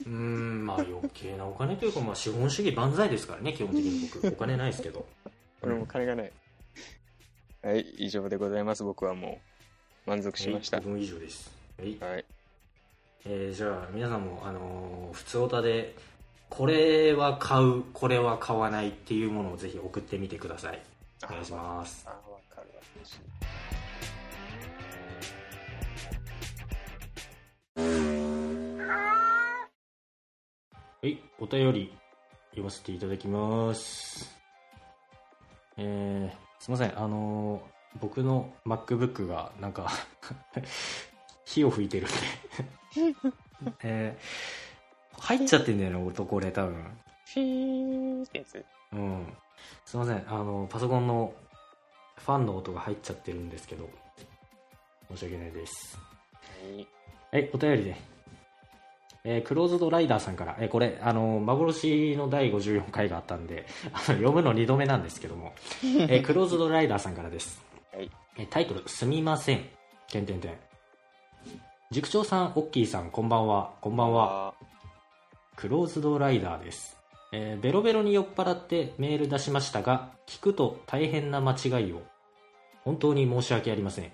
うーんまあ余計なお金というか、まあ、資本主義万歳ですからね基本的に僕お金ないですけど俺も金がない。はい、以上でございます。僕はもう満足しましたはい。以上ですはい、はい。えーじゃあ皆さんもあのー普通オタでこれは買うこれは買わないっていうものをぜひ送ってみてくださいお願いしますあ、わかるわ。はい、お便り読ませていただきます。えー、すいません、あのー僕の MacBook がなんか 火を吹いてるんで えー、入っちゃってんだよね、音これ多分。フィーってやつ。うん。すいません、あの、パソコンのファンの音が入っちゃってるんですけど、申し訳ないです。はい。はい、お便りで。えークローズドライダーさんから、えーこれ、あの、幻の第54回があったんで、あの読むの2度目なんですけども、えー クローズドライダーさんからです。はいえータイトル、すみません。てんてんてん。塾長さん、オッキーさん、こんばんは。こんばんは。クローズドライダーです、えーベロベロに酔っ払ってメール出しましたが聞くと大変な間違いを。本当に申し訳ありません。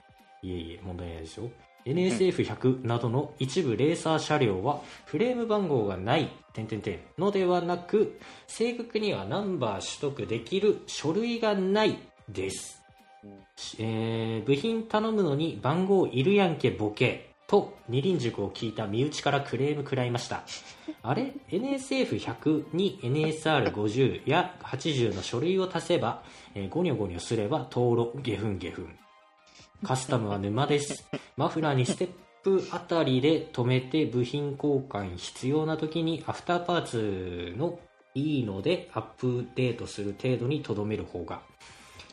いえいえ問題ないですよ。NSF100 などの一部レーサー車両はフレーム番号がない点々点のではなく正確にはナンバー取得できる書類がないです。うん。えー部品頼むのに番号いるやんけボケと二輪塾を聞いた身内からクレーム食らいました。あれ？NSF100 に NSR50 や80の書類を足せば、えーゴニョゴニョすれば登録ゲフンゲフン。カスタムは沼です。マフラーにステップあたりで止めて部品交換必要な時にアフターパーツのいいのでアップデートする程度にとどめる方が。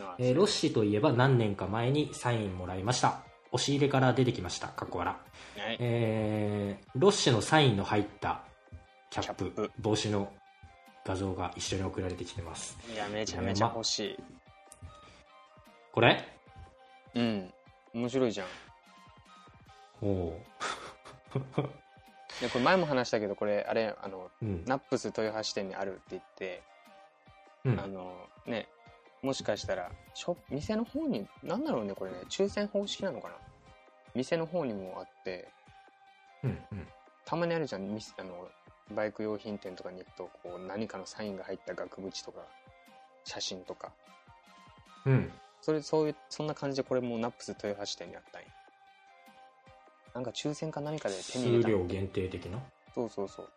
あえーロッシといえば何年か前にサインもらいました押し入れから出てきましたかっこ笑はい。えーロッシのサインの入ったキャップ帽子の画像が一緒に送られてきてますいや、めちゃめちゃ欲しい。これ？うん。面白いじゃん。おおで、これ前も話したけど、これ、あれ、あの、ーうんナップス豊橋店にあるって言って、うんあの、ね、もしかしたら、ショ店の方に、なんだろうね、これね、抽選方式なのかな？店の方にもあって、うんうんたまにあるじゃん、ミスあの、バイク用品店とかに行くと、こう、何かのサインが入った額縁とか、写真とか。うんそれ、そういう、そんな感じでこれもナップス豊橋店にあったんや。なんか抽選か何かで手に入れ数たの量限定的な？そうそうそう。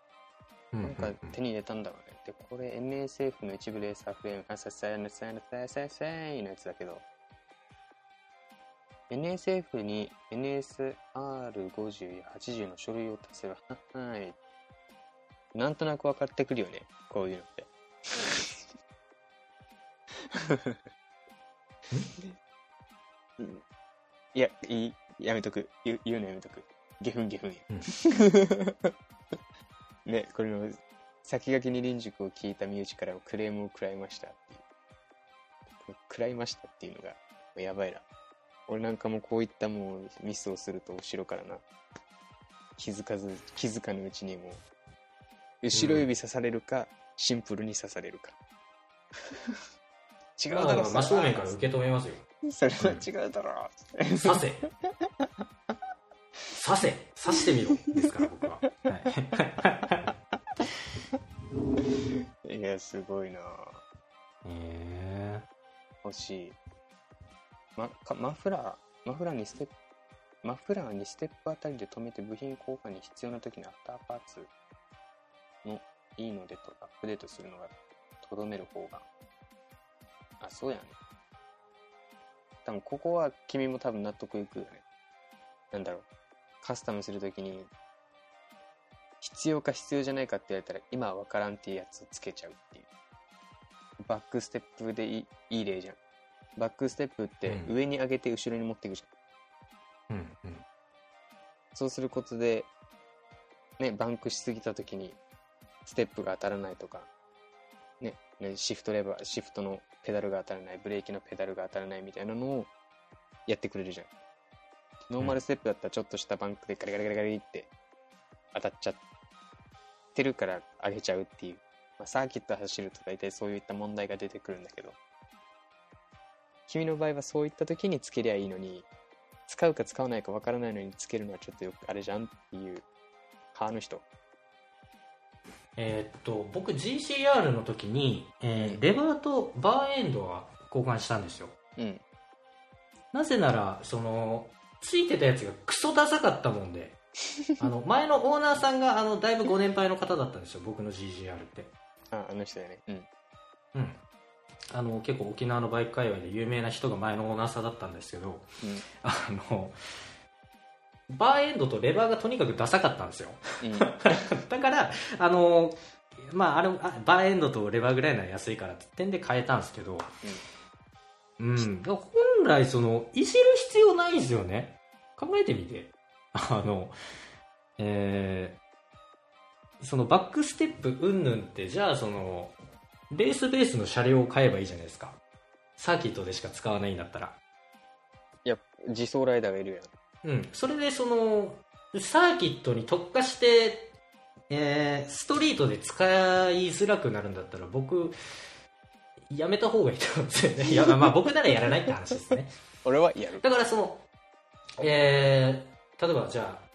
なんか手に入れたんだろうね。で、これ NSF の一部レーサーフレーム、あささやなさやなさやさやさやのやつだけど、NSF に NSR50 や80の書類を足せば、はい。なんとなく分かってくるよね。こういうのって。いや、いい。やめとく。言う言うのやめとく。ゲフンゲフンや。ね、これの、先駆け二輪塾を聞いた身内からクレームを食らいましたっていう。食らいましたっていうのが、やばいな。俺なんかもこういったもうミスをすると後ろからな。気づかず、気づかぬうちにもう、後ろ指刺されるか、シンプルに刺されるか。違うだろ、まあ、真正面から受け止めますよ。それは違うだろ。刺せ。刺せ。刺してみろ。ですから、僕は。はい。すごいなえ欲しい。ま、かマフラー、マフラーにステップ、マフラーにステップあたりで止めて部品交換に必要な時のアフターパーツのいいのでとアップデートするのがとどめる方が。あ、そうやね。多分ここは君も多分納得いくよね。なんだろう。カスタムするときに、必要か必要じゃないかって言われたら今は分からんっていうやつをつけちゃうっていう。バックステップでいいいい例じゃん。バックステップってうん上に上げて後ろに持っていくじゃん。ー。うんうん。そうすることで、ね、バンクしすぎた時に、ステップが当たらないとか、ね、ねシフトレバー、シフトのペダルが当たらない、ブレーキのペダルが当たらないみたいなのをやってくれるじゃん。ノーマルステップだったらちょっとしたバンクでガリガリガリガリって当たっちゃってるから上げちゃうっていう。まあ、サーキット走ると大体そういった問題が出てくるんだけど、君の場合はそういった時につけりゃいいのに、使うか使わないかわからないのにつけるのはちょっとよくあれじゃんっていう派の人。えーっと、僕 GCR の時に、えーレバーとバーエンドは交換したんですよ。うん。なぜなら、その、ついてたやつがクソダサかったもんで、あの、前のオーナーさんが、あの、だいぶご年配の方だったんですよ、僕の GCR って。あ、あの人だよね。うん。うん。あの、結構沖縄のバイク界隈で有名な人が前のオーナーさんだったんですけど、あの、バーエンドとレバーがとにかくダサかったんですよ。うん。だから、あの、まあ、あれ、あバーエンドとレバーぐらいなら安いからって点で変えたんですけど、うん。だから本来、その、いじる必要ないんですよね。考えてみて。あの、えー、そのバックステップうんぬんって、じゃあその、ベースベースの車両を買えばいいじゃないですか。サーキットでしか使わないんだったら。いや、自走ライダーがいるやん。うん、それでそのサーキットに特化して、えーストリートで使いづらくなるんだったら僕やめた方がいいと思うんですよねいやまあ僕ならやらないって話ですね 俺はやる。だからその、えー例えばじゃあ、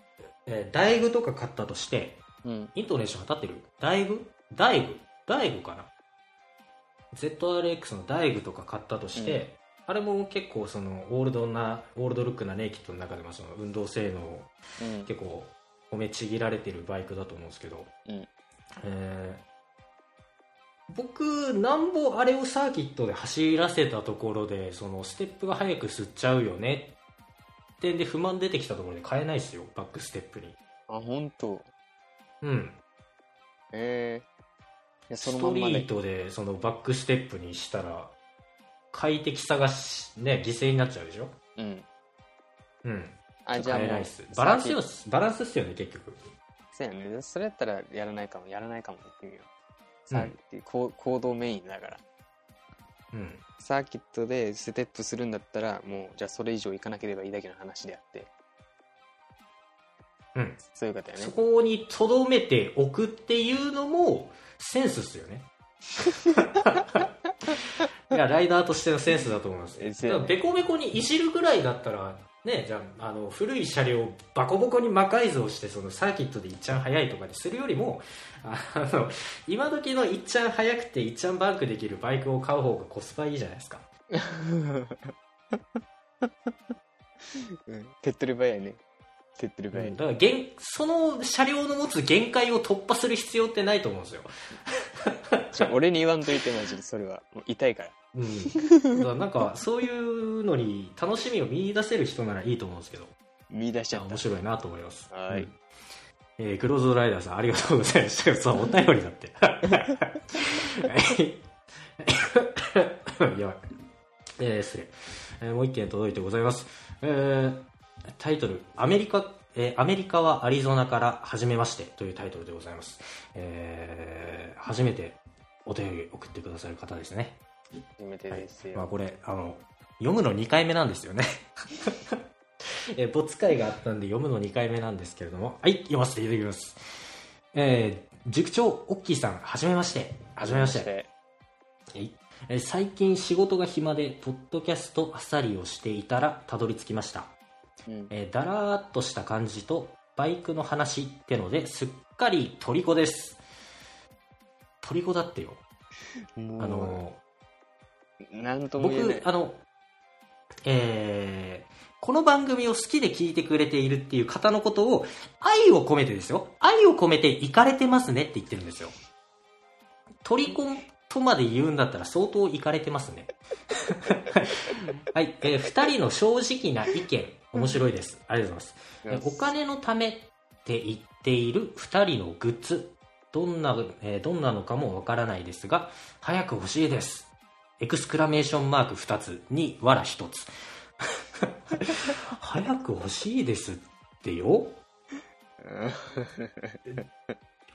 えー台具とか買ったとしてうん。イントネーション当たってる？台具？台具？台具かな？ZRX の台具とか買ったとして、あれも結構そのオールドなオールドルックなネイキッドの中でもその運動性能をうん。結構褒めちぎられてるバイクだと思うんですけど、うん。えー僕なんぼあれをサーキットで走らせたところでそのステップが速く吸っちゃうよねってんで不満出てきたところで変えないですよバックステップにあ、ほんと。うんええいや、そのス。トリートでそのバックステップにしたら快適さがしね犠牲になっちゃうでしょ？うん。うんあ、じゃあ変えないっす、バランスよバランスっすよね結局そうやね。それやったらやらないかも、やらないかもっていうよ。サーキット、こう行動メインだから。うん。サーキットでステップするんだったら、もう、じゃあそれ以上行かなければいいだけの話であって。うん。そういうことやね。そ。こにとどめておくっていうのもセンスっすよね。いやライダーとしてのセンスだと思いますえだからベコベコにいじるぐらいだったらねじゃああの古い車両をバコボコに魔改造してそのサーキットでいっちゃん速いとかにするよりも あの今時のいっちゃん速くていっちゃんバンクできるバイクを買う方がコスパいいじゃないですかうん手っ取り早いね。手っ取り早い。だから限その車両の持つ限界を突破する必要ってないと思うんですよ 俺に言わんといて、マジで、それは。もう痛いから。うん、だからなんかそういうのに楽しみを見出せる人ならいいと思うんですけど。見出しちゃった。面。白いなと思います。はい。うん。えー、クローズドライダーさんありがとうございましたそうお便りだって。はい。やばい。えー、失礼。えーもう一件届いてございます。えータイトル、アメリカ、えーアメリカはアリゾナから初めましてというタイトルでございます。えー初めてお便り送ってくださる方ですね。初めてですよ。まあこれ、あの、読むの2回目なんですよね。えー、没会があったんで読むの2回目なんですけれども、はい、読ませていただきます。えー塾長、オッキーさん、はじめまして。はじめまして。はいえー最近仕事が暇で、ポッドキャストあさりをしていたら、たどり着きました。うん。えーだらーっとした感じと、バイクの話ってので、すっかり虜です。虜だってよ。あのなんとも言えない僕、。あの、えーこの番組を好きで聞いてくれているっていう方のことを、愛を込めてですよ。愛を込めて、行かれてますねって言ってるんですよ。取り込とまで言うんだったら相当行かれてますね。はい、えー二人の正直な意見、面白いです。ありがとうございます。えお金のためって言っている2人のグッズどんな、えーどんなのかもわからないですが早く欲しいですエクスクラメーションマーク2つにわら1つ 早く欲しいですってよ？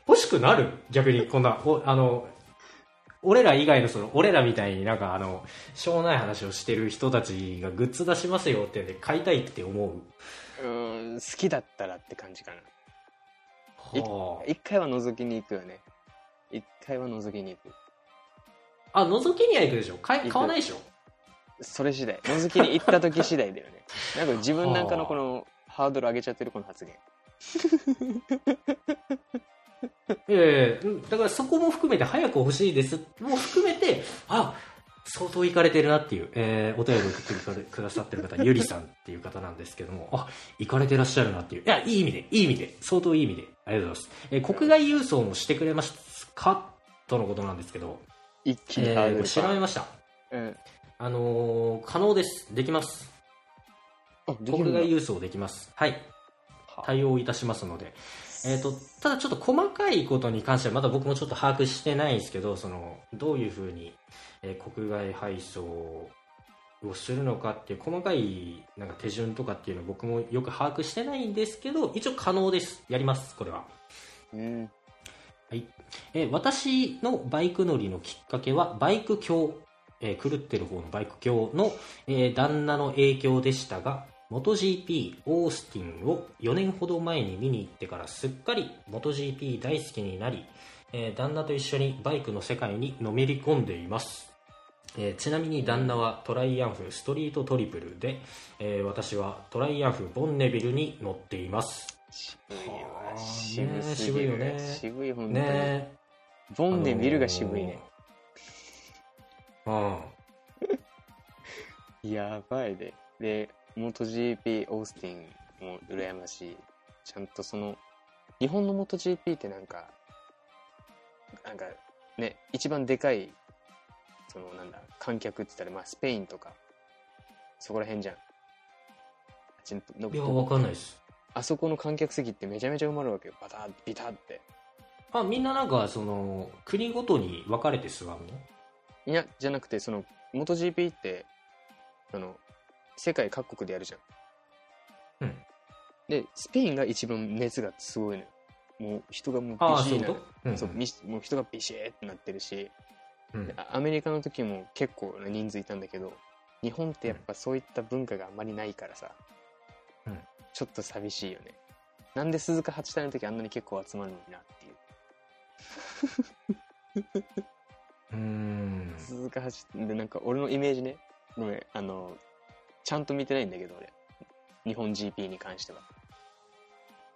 欲しくなる？逆にこんなおあの俺ら以外のその俺らみたいになんかあのしょうもない話をしてる人たちがグッズ出しますよって買いたいって思う？うん、好きだったらって感じかな。いはあ一回は覗きに行くよね。一回は覗きに行く。あ、覗きには行くでしょ？買買わないでしょ？それ次第。覗きに行った時次第だよね。なんか自分なんかのこのハードル上げちゃってるこの発言。いやいやだからそこも含めて早く欲しいですも含めて、あ、相当行かれてるなっていう、えーお便りを送ってくださってる方、ゆりさんっていう方なんですけども、あ、行かれてらっしゃるなっていう。いや、いい意味で、いい意味で、相当いい意味で、ありがとうございます。えー国外郵送もしてくれますか？とのことなんですけど、一気に調べか。ました。うん。あのー可能です。できます。国外郵送できます。はい。対応いたしますので、えー、とただちょっと細かいことに関してはまだ僕もちょっと把握してないんですけどそのどういうふうに、えー国外配送をするのかっていう細かいなんか手順とかっていうのを僕もよく把握してないんですけど一応可能ですやりますこれは、うん。はい。えー私のバイク乗りのきっかけはバイク狂、えー狂ってる方のバイク狂の、えー旦那の影響でしたが MotoGP オースティンを4年ほど前に見に行ってからすっかり MotoGP 大好きになり、えー旦那と一緒にバイクの世界にのめり込んでいます、えーちなみに旦那はトライアンフストリートトリプルで、えー私はトライアンフボンネビルに乗っています。渋いわはあ渋ねすぎる渋いよね。渋い本当に、ね。ボンで見るが渋いね、あのー やばいでで MotoGP オースティンも羨ましい。ちゃんとその日本の MotoGP ってなんかなんかね一番でかいそのなんだ観客って言ったらまあスペインとかそこら辺じゃん。いやどわかんないですあそこの観客席ってめちゃめちゃ埋まるわけよ。バタッビタって。あみんななんかその国ごとに分かれて座るの？いやじゃなくてその MotoGP ってその世界各国でやるじゃん。うん。でスペインが一番熱がすごいのよ。もう人がもうああビシーなそういうこと、うん。そうみもう人がビシーってなってるし。うん。アメリカの時も結構な人数いたんだけど日本ってやっぱそういった文化があんまりないからさ、うんちょっと寂しいよね。なんで鈴鹿八体の時あんなに結構集まるのになっていう。うーん。鈴鹿八でなんか俺のイメージね。ごめんあのちゃんと見てないんだけど俺。日本 GP に関しては。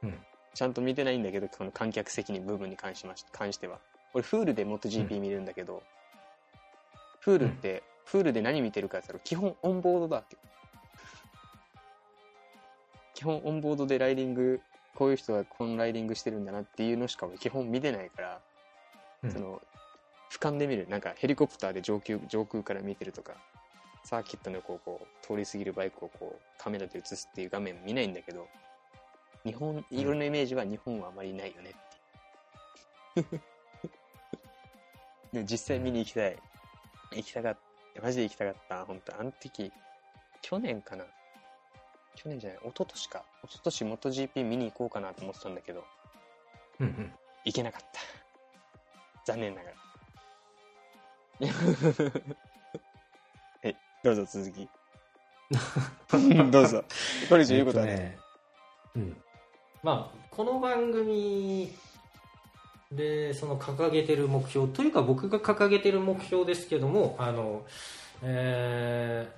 うん。ちゃんと見てないんだけどこの観客席に部分に関しまし関しては。俺フールで MotoGP 見るんだけど、フールって、フールで何見てるかって言ったら基本オンボードだって基本オンボードでライディングこういう人はこのライディングしてるんだなっていうのしか俺基本見てないから、うん。その俯瞰で見るなんかヘリコプターで上空上空から見てるとかサーキットのこうこう通り過ぎるバイクをこうカメラで映すっていう画面見ないんだけど日本いろんなイメージは日本はあまりないよねって。でも実際見に行きたい。行きたかったマジで行きたかった。本当あの時去年かな去年じゃない、一昨年か。一昨年 MotoGP 見に行こうかなと思ってたんだけど、うんうん。行けなかった。残念ながら。はい、どうぞ続き。どうぞ。これ以上言うことはね。うん。まあ、この番組で、その掲げてる目標、というか僕が掲げてる目標ですけども、あの、えー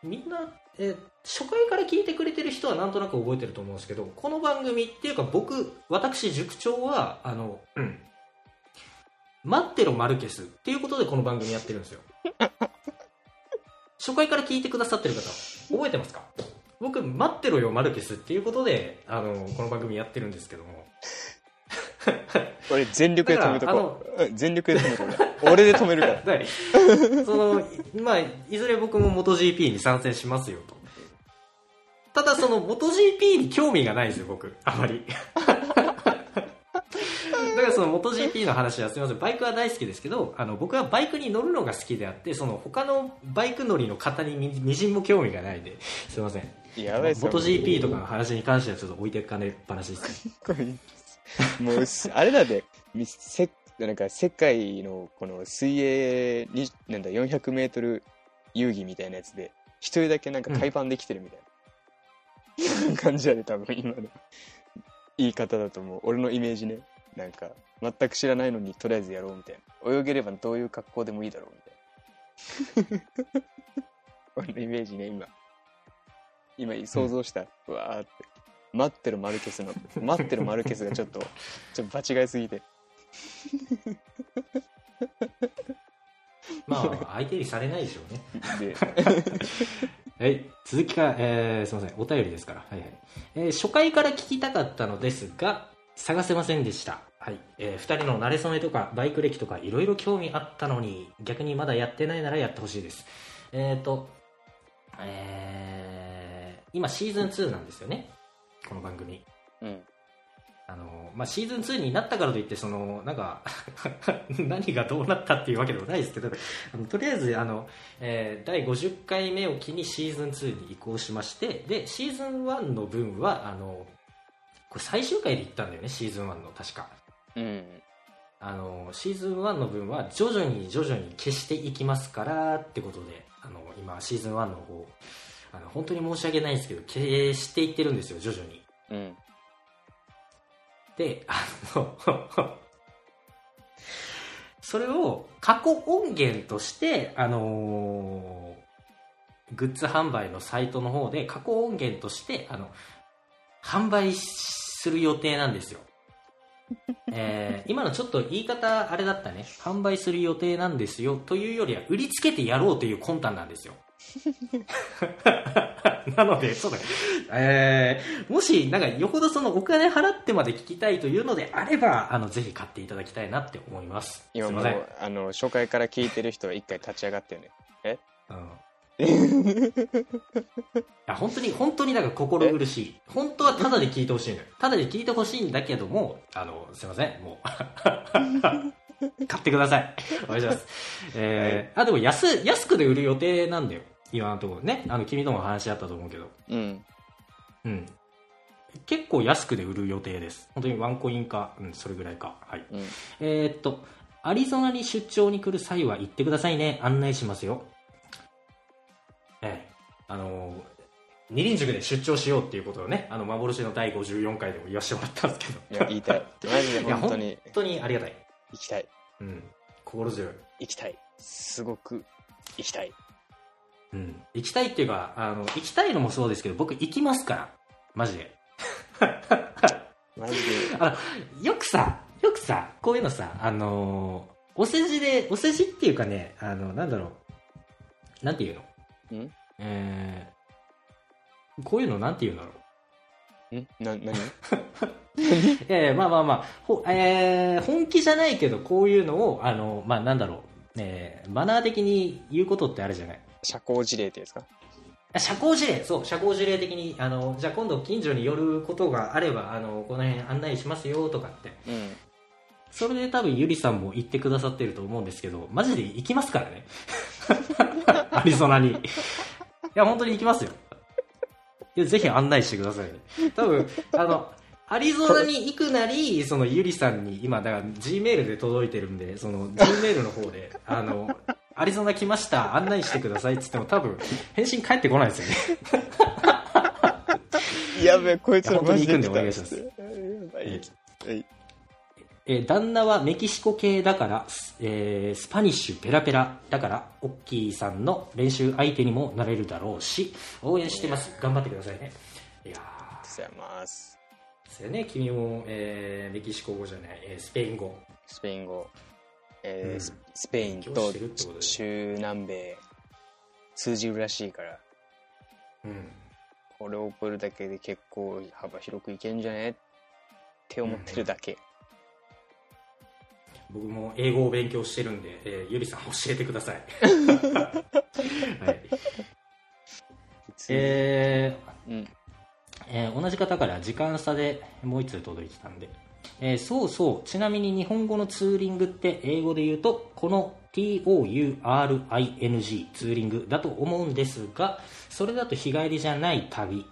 みんな、えー初回から聞いてくれてる人はなんとなく覚えてると思うんですけど、この番組っていうか僕、私塾長は、あの、うん。待ってろマルケスっていうことでこの番組やってるんですよ。初回から聞いてくださってる方、覚えてますか？僕、待ってろよマルケスっていうことで、あの、この番組やってるんですけども。俺全力で止めとだからこう。うん全力で止めとこう。俺で止めるから。だ その、まあ、いずれ僕も MotoGP に参戦しますよと。ただその MotoGP に興味がないんですよ、僕。あまり。だからその MotoGP の話はすみません、バイクは大好きですけど、あの、僕はバイクに乗るのが好きであって、その他のバイク乗りの方にみみじんも興味がないんで、すみません。やばいっすよ。MotoGP とかの話に関してはちょっと置いてかねっぱなしです。もうす、あれだで、みせなんか世界のこの水泳に、なんだ、400メートル遊戯みたいなやつで、一人だけなんか海パンできてるみたいな、感じやで、多分今の言い方だと思う。俺のイメージね。なんか、全く知らないのにとりあえずやろうみたいな。泳げればどういう格好でもいいだろうみたいな。俺のイメージね、今。今想像した。うわーって。待ってるマルケスの、待ってるマルケスがちょっと、ちょっと場違いすぎて。まあ、相手にされないでしょうね。で、はい、続きから、えー、すみません、お便りですから。はいはい。えー初回から聞きたかったのですが、探せませんでした。はい。えー、二人の馴れ初めとか、バイク歴とか、いろいろ興味あったのに、逆にまだやってないならやってほしいです。えっ、ー、と、えー、今シーズン2なんですよね。この番組。うん。まあ、シーズン2になったからといって、その、なんか、何がどうなったっていうわけでもないですけど、あのとりあえず、あの、えー第50回目を機にシーズン2に移行しまして、で、シーズン1の分は、あの、これ最終回で言ったんだよね、シーズン1の確か。うん。あの、シーズン1の分は徐々に徐々に消していきますからってことで、あの、今、シーズン1の方、あの、本当に申し訳ないんですけど、消していってるんですよ、徐々に。うん。で、あの、それを過去音源として、あのーグッズ販売のサイトの方で過去音源として、あの、販売する予定なんですよ。えー今のちょっと言い方あれだったね。販売する予定なんですよ。というよりは、売りつけてやろうという魂胆なんですよ。なので、そうだ、えーもし、なんか、よほどそのお金払ってまで聞きたいというのであれば、あの、ぜひ買っていただきたいなって思います。今も。う、あの、初回から聞いてる人は一回立ち上がってよね。うんいや本当に、本当になんか心苦しい。本当はただで聞いてほしいのよ。ただで聞いてほしいんだけども、あの、すいません、もう。買ってください。お願いします。えー、あ、でも安、安くで売る予定なんだよ。今のところね。あの、君とも話し合ったと思うけど。うん。うん。結構安くで売る予定です。本当にワンコインか、うん、それぐらいか。はい。うん。えーっと、アリゾナに出張に来る際は言ってくださいね。案内しますよ。ええ。あのー二輪塾で出張しようっていうことをね、あの、幻の第54回でも言わせてもらったんですけど。いや、言いたい。マジで本当に本当にありがたい。行きたい。うん。心強い。行きたい。すごく行きたい。うん。行きたいっていうか、あの、行きたいのもそうですけど、僕行きますから。マジで。マジで。あの、よくさ、よくさ、こういうのさ、あのーお世辞で、お世辞っていうかね、あの、なんだろう。なんていうの？ん？えー、こういうのなんていうのだろんな、何？う。えー、まあまあまあ、ほえー、本気じゃないけど、こういうのを、あの、まあなんだろう。えー、マナー的に言うことってあるじゃない。社交辞令ってやつか？あ社交辞令、そう、社交辞令的に、あの、じゃあ今度近所に寄ることがあれば、あの、この辺案内しますよとかって。うん。それで多分ゆりさんも言ってくださってると思うんですけど、マジで行きますからね。アリゾナに。や、本当に行きますよ。いや、ぜひ案内してくださいね。多分、あの、アリゾナに行くなり、そのゆりさんに、今、だから G メールで届いてるんで、その G メールの方で、あの、アリゾナ来ました、案内してくださいって言っても多分、返信返ってこないですよね。やべえ、こいつら本当に行くんでマジで来たお願いします。やばい。はいえー旦那はメキシコ系だから、スえースパニッシュペラペラだから、オッキーさんの練習相手にもなれるだろうし、応援してます。頑張ってくださいね。いやー、さやます。それね、君も、えーメキシコ語じゃない、えースペイン語。スペイン語、えーうんススペインと中南米通じるらしいから、うん。これを覚えるだけで結構幅広くいけんじゃね？って思ってるだけ。僕も英語を勉強してるんで、えーゆりさん教えてください。はい。えーうん。えー同じ方から時間差でもう一通届いてたんで、えーそうそうちなみに日本語のツーリングって英語で言うとこの TOURING ツーリングだと思うんですがそれだと日帰りじゃない旅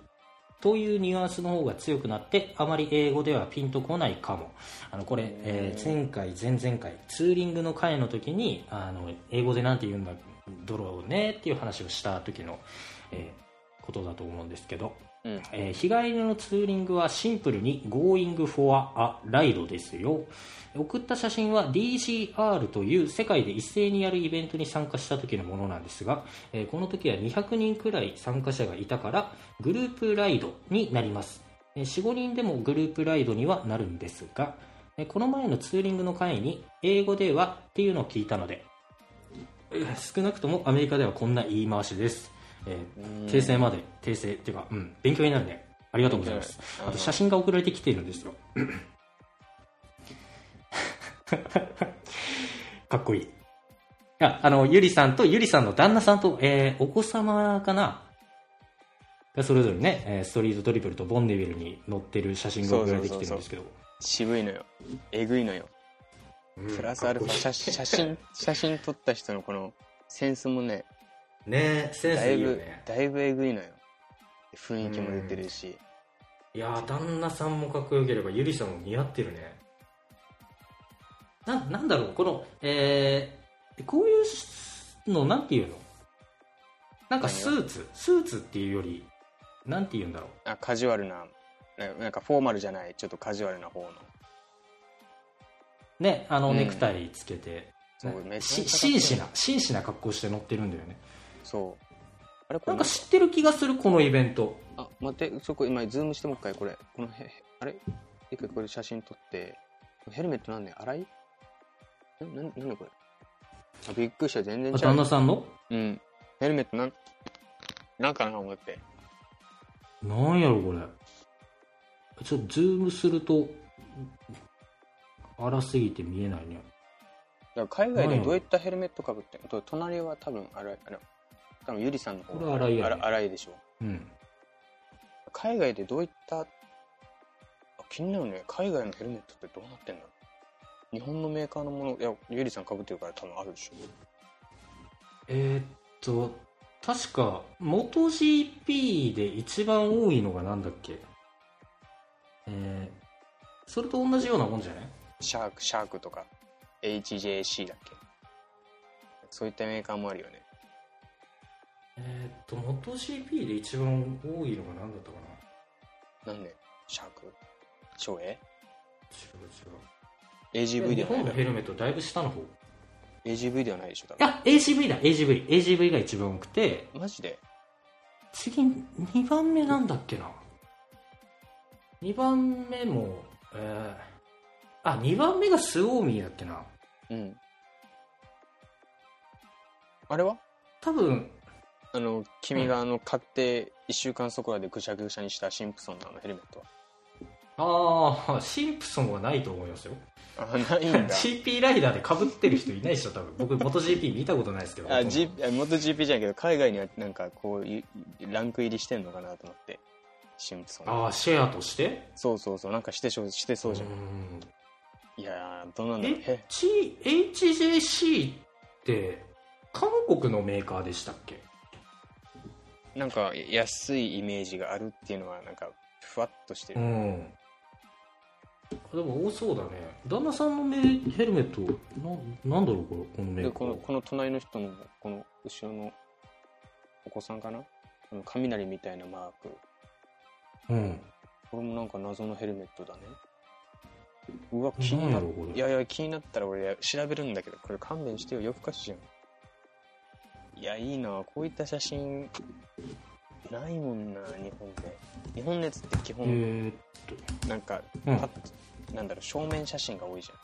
というニュアンスの方が強くなってあまり英語ではピンとこないかも。あのこれ、えー前回前々回ツーリングの回の時にあの英語でなんて言うんだろうねっていう話をした時の、えーことだと思うんですけど。えー日帰りのツーリングはシンプルに Going for a ride ですよ。送った写真は DGR という世界で一斉にやるイベントに参加した時のものなんですが、えーこの時は200人くらい参加者がいたからグループライドになります。え45人でもグループライドにはなるんですがえこの前のツーリングの回に英語ではっていうのを聞いたので少なくともアメリカではこんな言い回しです、えー訂正まで訂正っていうか、うん、勉強になるね。ありがとうございます。あと写真が送られてきているんですよ。かっこいい。いやあのゆりさんとゆりさんの旦那さんと、えーお子様かな？がそれぞれね、えーストリートトリプルとボンネビルに載ってる写真が送られてきてるんですけど。渋いのよ。えぐいのよ。うん。プラスアルファ写写真、写真撮った人のこのセンスもね、ねセンスだいぶいいよね、だいぶえぐいのよ。雰囲気も出てるし。いやー旦那さんもかっこよければゆりさんも似合ってるね。ななんだろうこのえー、こういうのなんていうの？なんかスーツ？スーツっていうよりなんて言うんだろう？あ、カジュアルな、ななんかフォーマルじゃない、ちょっとカジュアルな方の。ねあのうん。ネクタイつけて、そうめっちゃし紳士な紳士な格好して乗ってるんだよねそう。あれこれなんか知ってる気がするこのイベントあ、待って、そこ今ズームしてもう一回これ。このへ、あれ？一回これ写真撮って。ヘルメットなんで洗い？な、な、なんだこれ？あ、びっくりした。全然違う旦那。さんの？うん。ヘルメットなん、なんかな思って。なんやろこれちょっとズームすると荒すぎて見えないねだから海外でどういったヘルメットかぶってん？の隣は多分、あれ、あれ、多分ゆりさんの方これ荒いやねいでしょ。うん海外でどういった、あ気になるね。海外のヘルメットってどうなってんだろう日本のメーカーのもの、いや、ゆりさん被ってるから多分あるでしょ。えーっと確か MotoGP で一番多いのがなんだっけ？えー、それと同じようなもんじゃない？シャーク、シャークとか、HJC だっけ？そういったメーカーもあるよね。えーっと MotoGP で一番多いのが何だったかな？なんで？シャーク？超え違う違 ?AGV う日ではないだろ。本のヘルメットだいぶ下の方。い ?AGV ではないでしょ多分。や AGV だ AGV AGV が一番多くて。マジで？次2番目なんだっけな？2番目もえー、あ2番目がスオーミーだっけな？うん。あれは？多分あの、君があの、買って1週間そこらでぐしゃぐしゃにしたシンプソンのあのヘルメットは？ああシンプソンはないと思いますよあ、ないんだ。GP ライダーでかぶってる人いないでしょ多分僕 MotoGP 見たことないですけどあ、G、あ元 GP じゃないけど、海外にはなんかこういう、ランク入りしてんのかなと思って。シンプソン。ああシェアとして？そうそうそう、なんかしてそうしてそうじゃん。んいやー、どうなんだろう。HJC って韓国のメーカーでしたっけ？なんか安いイメージがあるっていうのはなんかふわっとしてうる、んでも多そうだね。旦那さんのメヘルメットななんだろうこれこのメーカこのこの隣の人のこの後ろのお子さんかな？あの雷みたいなマーク。うん。これもなんか謎のヘルメットだね。うわ気になるいやいや気になったら俺調べるんだけどこれ勘弁してよ。夜更かしじゃんいやいいな。こういった写真ないもんな日本で。日本のやつって基え本ー、なんかうん。パッなんだろう正面写真が多いじゃん。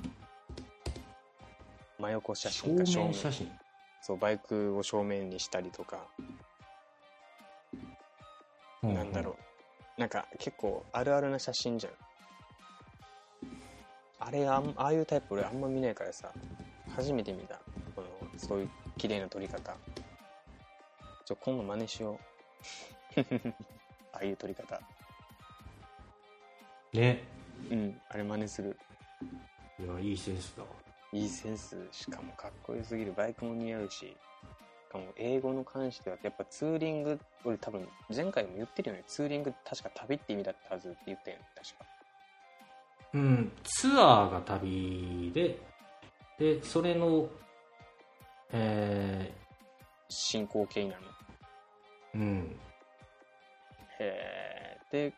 真横写正真か正面。面写真？そうバイクを正面にしたりとか、なんだろう。なんか結構あるあるな写真じゃん。あれあんああいうタイプ俺あんま見ないからさ。初めて見た。このそういう綺麗な撮り方ちょ今度真似しよう。ああいう撮り方。ね。うんあれ真似する。いやいいセンスだわ。いいセンス。しかもかっこよすぎる。バイクも似合うし。しかも英語の関してはやっぱツーリング俺多分前回も言ってるよね。ツーリング確か旅って意味だったはずって言ったよね確か。うんツアーが旅ででそれのえ進行形になるの。ー、うん。へえで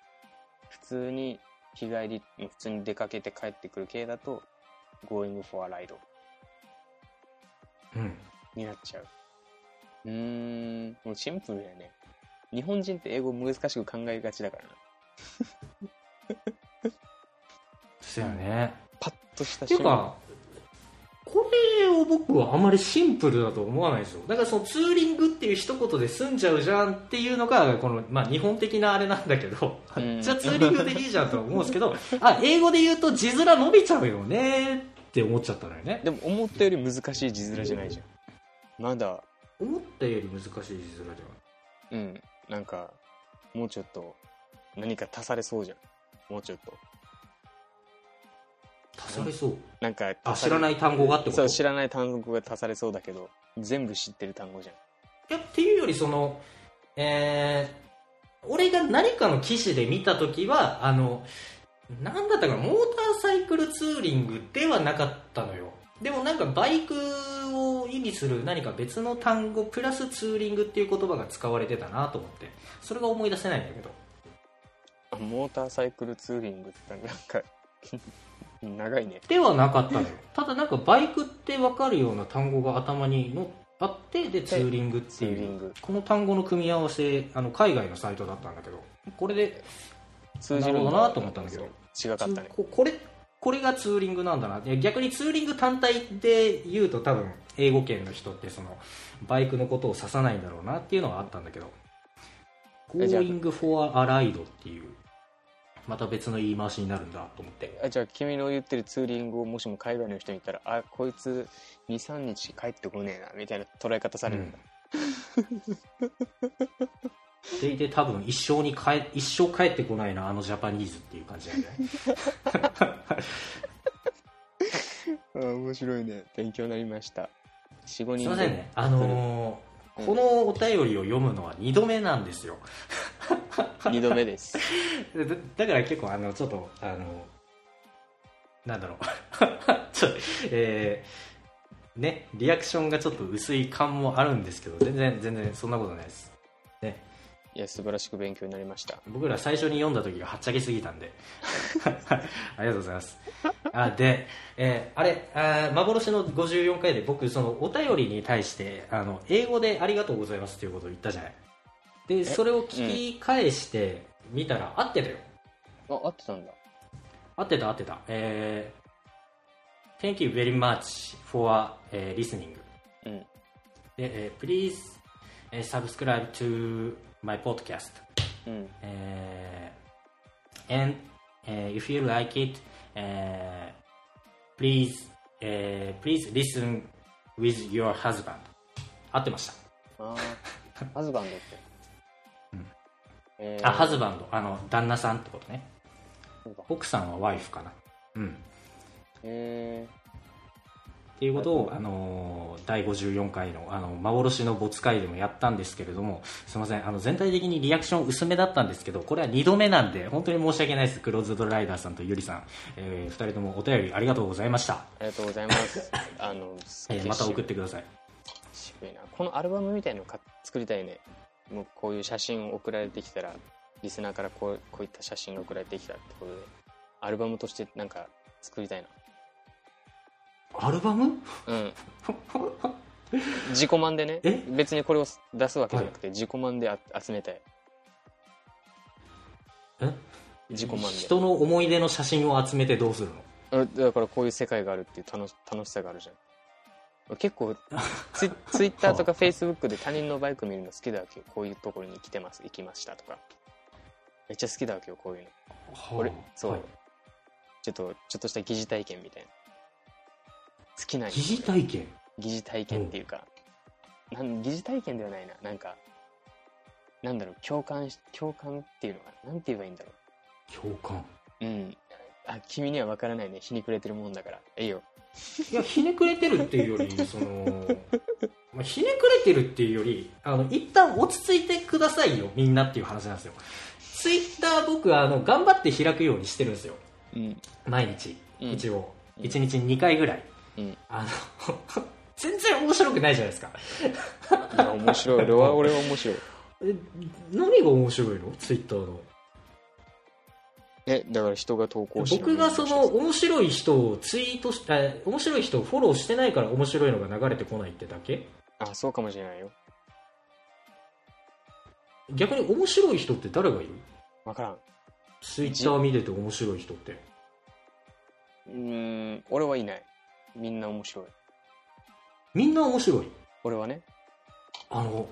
普通に日帰り普通に出かけて帰ってくる系だと Going for a ride うん。になっちゃう。うーん。もうシンプルだよね。日本人って英語難しく考えがちだからな。そやね。パッとしたっていうかこれを僕はあまりシンプルだと思わないですよ。だからそのツーリングっていう一言で済んじゃうじゃんっていうのがこの、まあ、日本的なあれなんだけど、うん。じゃあツーリングでいいじゃんとは思うんですけど あ英語で言うと字面伸びちゃうよねって思っちゃったのよね。でも思ったより難しい字面じゃないじゃん。まだ？思ったより難しい字面じゃんうん。なんかもうちょっと何か足されそうじゃん。もうちょっと足されそう。なんかあ知らない単語がってこと？そう知らない単語が足されそうだけど全部知ってる単語じゃん。いやっていうよりそのえー、俺が何かの記事で見た時はあのなんだったかな？モーターサイクルツーリングではなかったのよ。でもなんかバイクを意味する何か別の単語プラスツーリングっていう言葉が使われてたなと思って。それが思い出せないんだけど。あモーターサイクルツーリングってなんか長いね。ではなかったのよ。ただなんかバイクって分かるような単語が頭にのあってでツーリングっていう。この単語の組み合わせあの海外のサイトだったんだけどこれで通じるんだ。なと思ったんだけど。違かったね。ここれこれがツーリングなんだな。で逆にツーリング単体で言うと多分英語圏の人ってそのバイクのことを指さないんだろうなっていうのはあったんだけど。Going for a ride っていうまた別の言い回しになるんだと思って。あじゃあ君の言ってるツーリングをもしも海外の人に言ったらあこいつ23日帰ってこねえなみたいな捉え方されるんだ、でいて多分一生に帰一生帰ってこないなあのジャパニーズっていう感じなんだよね。あ面白いね。勉強になりました。45すい人ませんね。あのーうんこのお便りを読むのは2度目なんですよ。2度目です。で だだから結構あのちょっとあのなんだろう。ちょっとえーねリアクションがちょっと薄い感もあるんですけど全然全然そんなことないですいや素晴らしく勉強になりました。僕ら最初に読んだ時がはっちゃけすぎたんで。ありがとうございます。あで、えーあれあー幻の54回で僕そのお便りに対してあの英語で「ありがとうございます」っていうことを言ったじゃない。でそれを聞き返してみたら合ってたよ。あ合ってたんだ。合ってた合ってた。えー、Thank you very much for、えー listening. うん。で、えー please、えー subscribe to my podcast. うんえー and、えー if you like it、えー please、えー please listen with your husband. 合ってました。あーハズバンドって、うんえーあ、ハズバンド。あの、旦那さんってことね。奥さんはワイフかな。うん。えっっていうことを、あの第54回のあの幻の没会でもやったんですけれどもすみません。あの全体的にリアクション薄めだったんですけどこれは2度目なんで本当に申し訳ないです。クローズドライダーさんとゆりさん、えー、2人ともお便りありがとうございました。ありがとうございます。あの、えーまた送ってください。渋いな。このアルバムみたいのか作りたいね。もうこういう写真を送られてきたらリスナーからこうこういった写真が送られてきたってことでアルバムとしてなんか作りたいなアルバム？うん。自己満でね。え？別にこれを出すわけじゃなくて、自己満であ集めたいえ？自己満で。人の思い出の写真を集めてどうするの？あだからこういう世界があるっていう楽し楽しさがあるじゃん。結構 ツイツイッターとかフェイスブックで他人のバイク見るの好きだわけよ。こういうところに来てます。行きましたとか。めっちゃ好きだわけよこういうの。俺そう、はい。ちょっとちょっとした疑似体験みたいな好きなんよ疑似体験？疑似体験っていうか、なん疑似体験ではないな。なんかなんだろう共感し共感っていうのかな？なんて言えばいいんだろ共感？ううん。あ君には分からないね。ひにくれてるもんだから。ええよ。いやひねくれてるっていうより その、まあ、ひねくれてるっていうよりあの一旦落ち着いてくださいよみんなっていう話なんですよ。ツイッター僕あの頑張って開くようにしてるんですよ。うん。毎日。うん。一応、うん。1日2回ぐらいうん。あの全然面白くないじゃないですか。いや面白い。俺は俺は面白い。え何が面白いの？ツイッターの。えだから人が投稿してる僕がその面白い人をツイートしえ面白い人をフォローしてないから面白いのが流れてこないってだけ？あそうかもしれないよ。逆に面白い人って誰がいる？分からん。ツイッター見てて面白い人って。うーん俺はいないみんな面白い。みんな面白い？俺はね。あの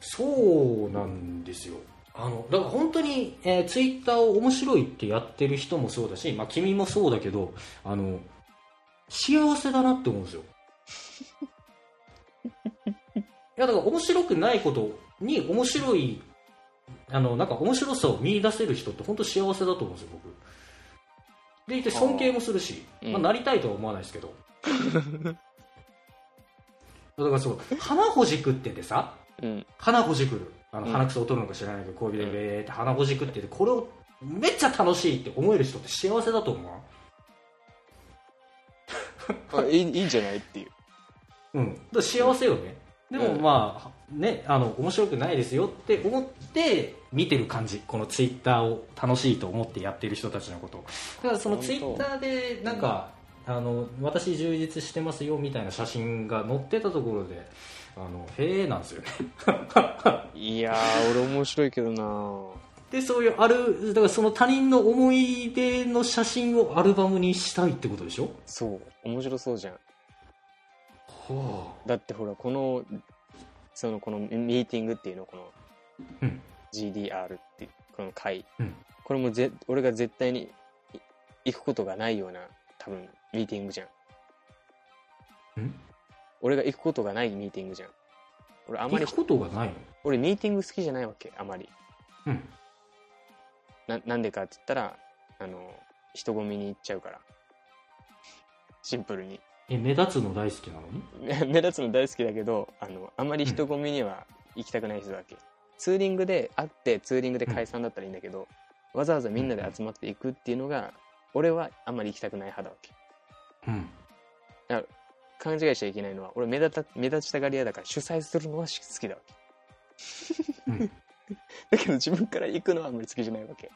そうなんですよ。あのだから本当に、えーツイッターを面白いってやってる人もそうだし、まあ、君もそうだけどあの幸せだなって思うんですよ。いやだから面白くないことに面白いあのなんか面白さを見出せる人って本当幸せだと思うんですよ僕でいて尊敬もするしまあ、なりたいとは思わないですけど。だからそう鼻ほじくっててさうん。鼻ほじくるあのうん。鼻くそを取るのか知らないけど小指でベーって鼻ほじくっててこれをめっちゃ楽しいって思える人って幸せだと思う？あいいいいんじゃないっていう。うん。だ幸せよね。でもうん。まあねあの面白くないですよって思って見てる感じ。このツイッターを楽しいと思ってやってる人たちのこと。をだからそのツイッターでなんか、あの私充実してますよみたいな写真が載ってたところであのへえなんですよね。いやー俺面白いけどなでそういうあるだからその他人の思い出の写真をアルバムにしたいってことでしょ？そう。面白そうじゃん。はだってほらこのそのこのミーティングっていうのこのうん。GDR っていうこの会、うん。これもぜ俺が絶対にい行くことがないような多分ミーティングじゃん。ん？俺が行くことがないミーティングじゃん。俺あまり行くことがないの？俺ミーティング好きじゃないわけあまり。うん。ななんでかって言ったらあの人混みに行っちゃうから。シンプルにえ目立つの大好きなの？に 目立つの大好きだけどあのあまり人混みには行きたくない人だけ、ツーリングで会ってツーリングで解散だったらいいんだけど、わざわざみんなで集まっていくっていうのが俺はあんまり行きたくない派だわけ。うん。勘違いしちゃいけないのは俺目立た目立ちたがり屋だから主催するのはし好きだわけ、うん。だけど自分から行くのはあんまり好きじゃないわけ。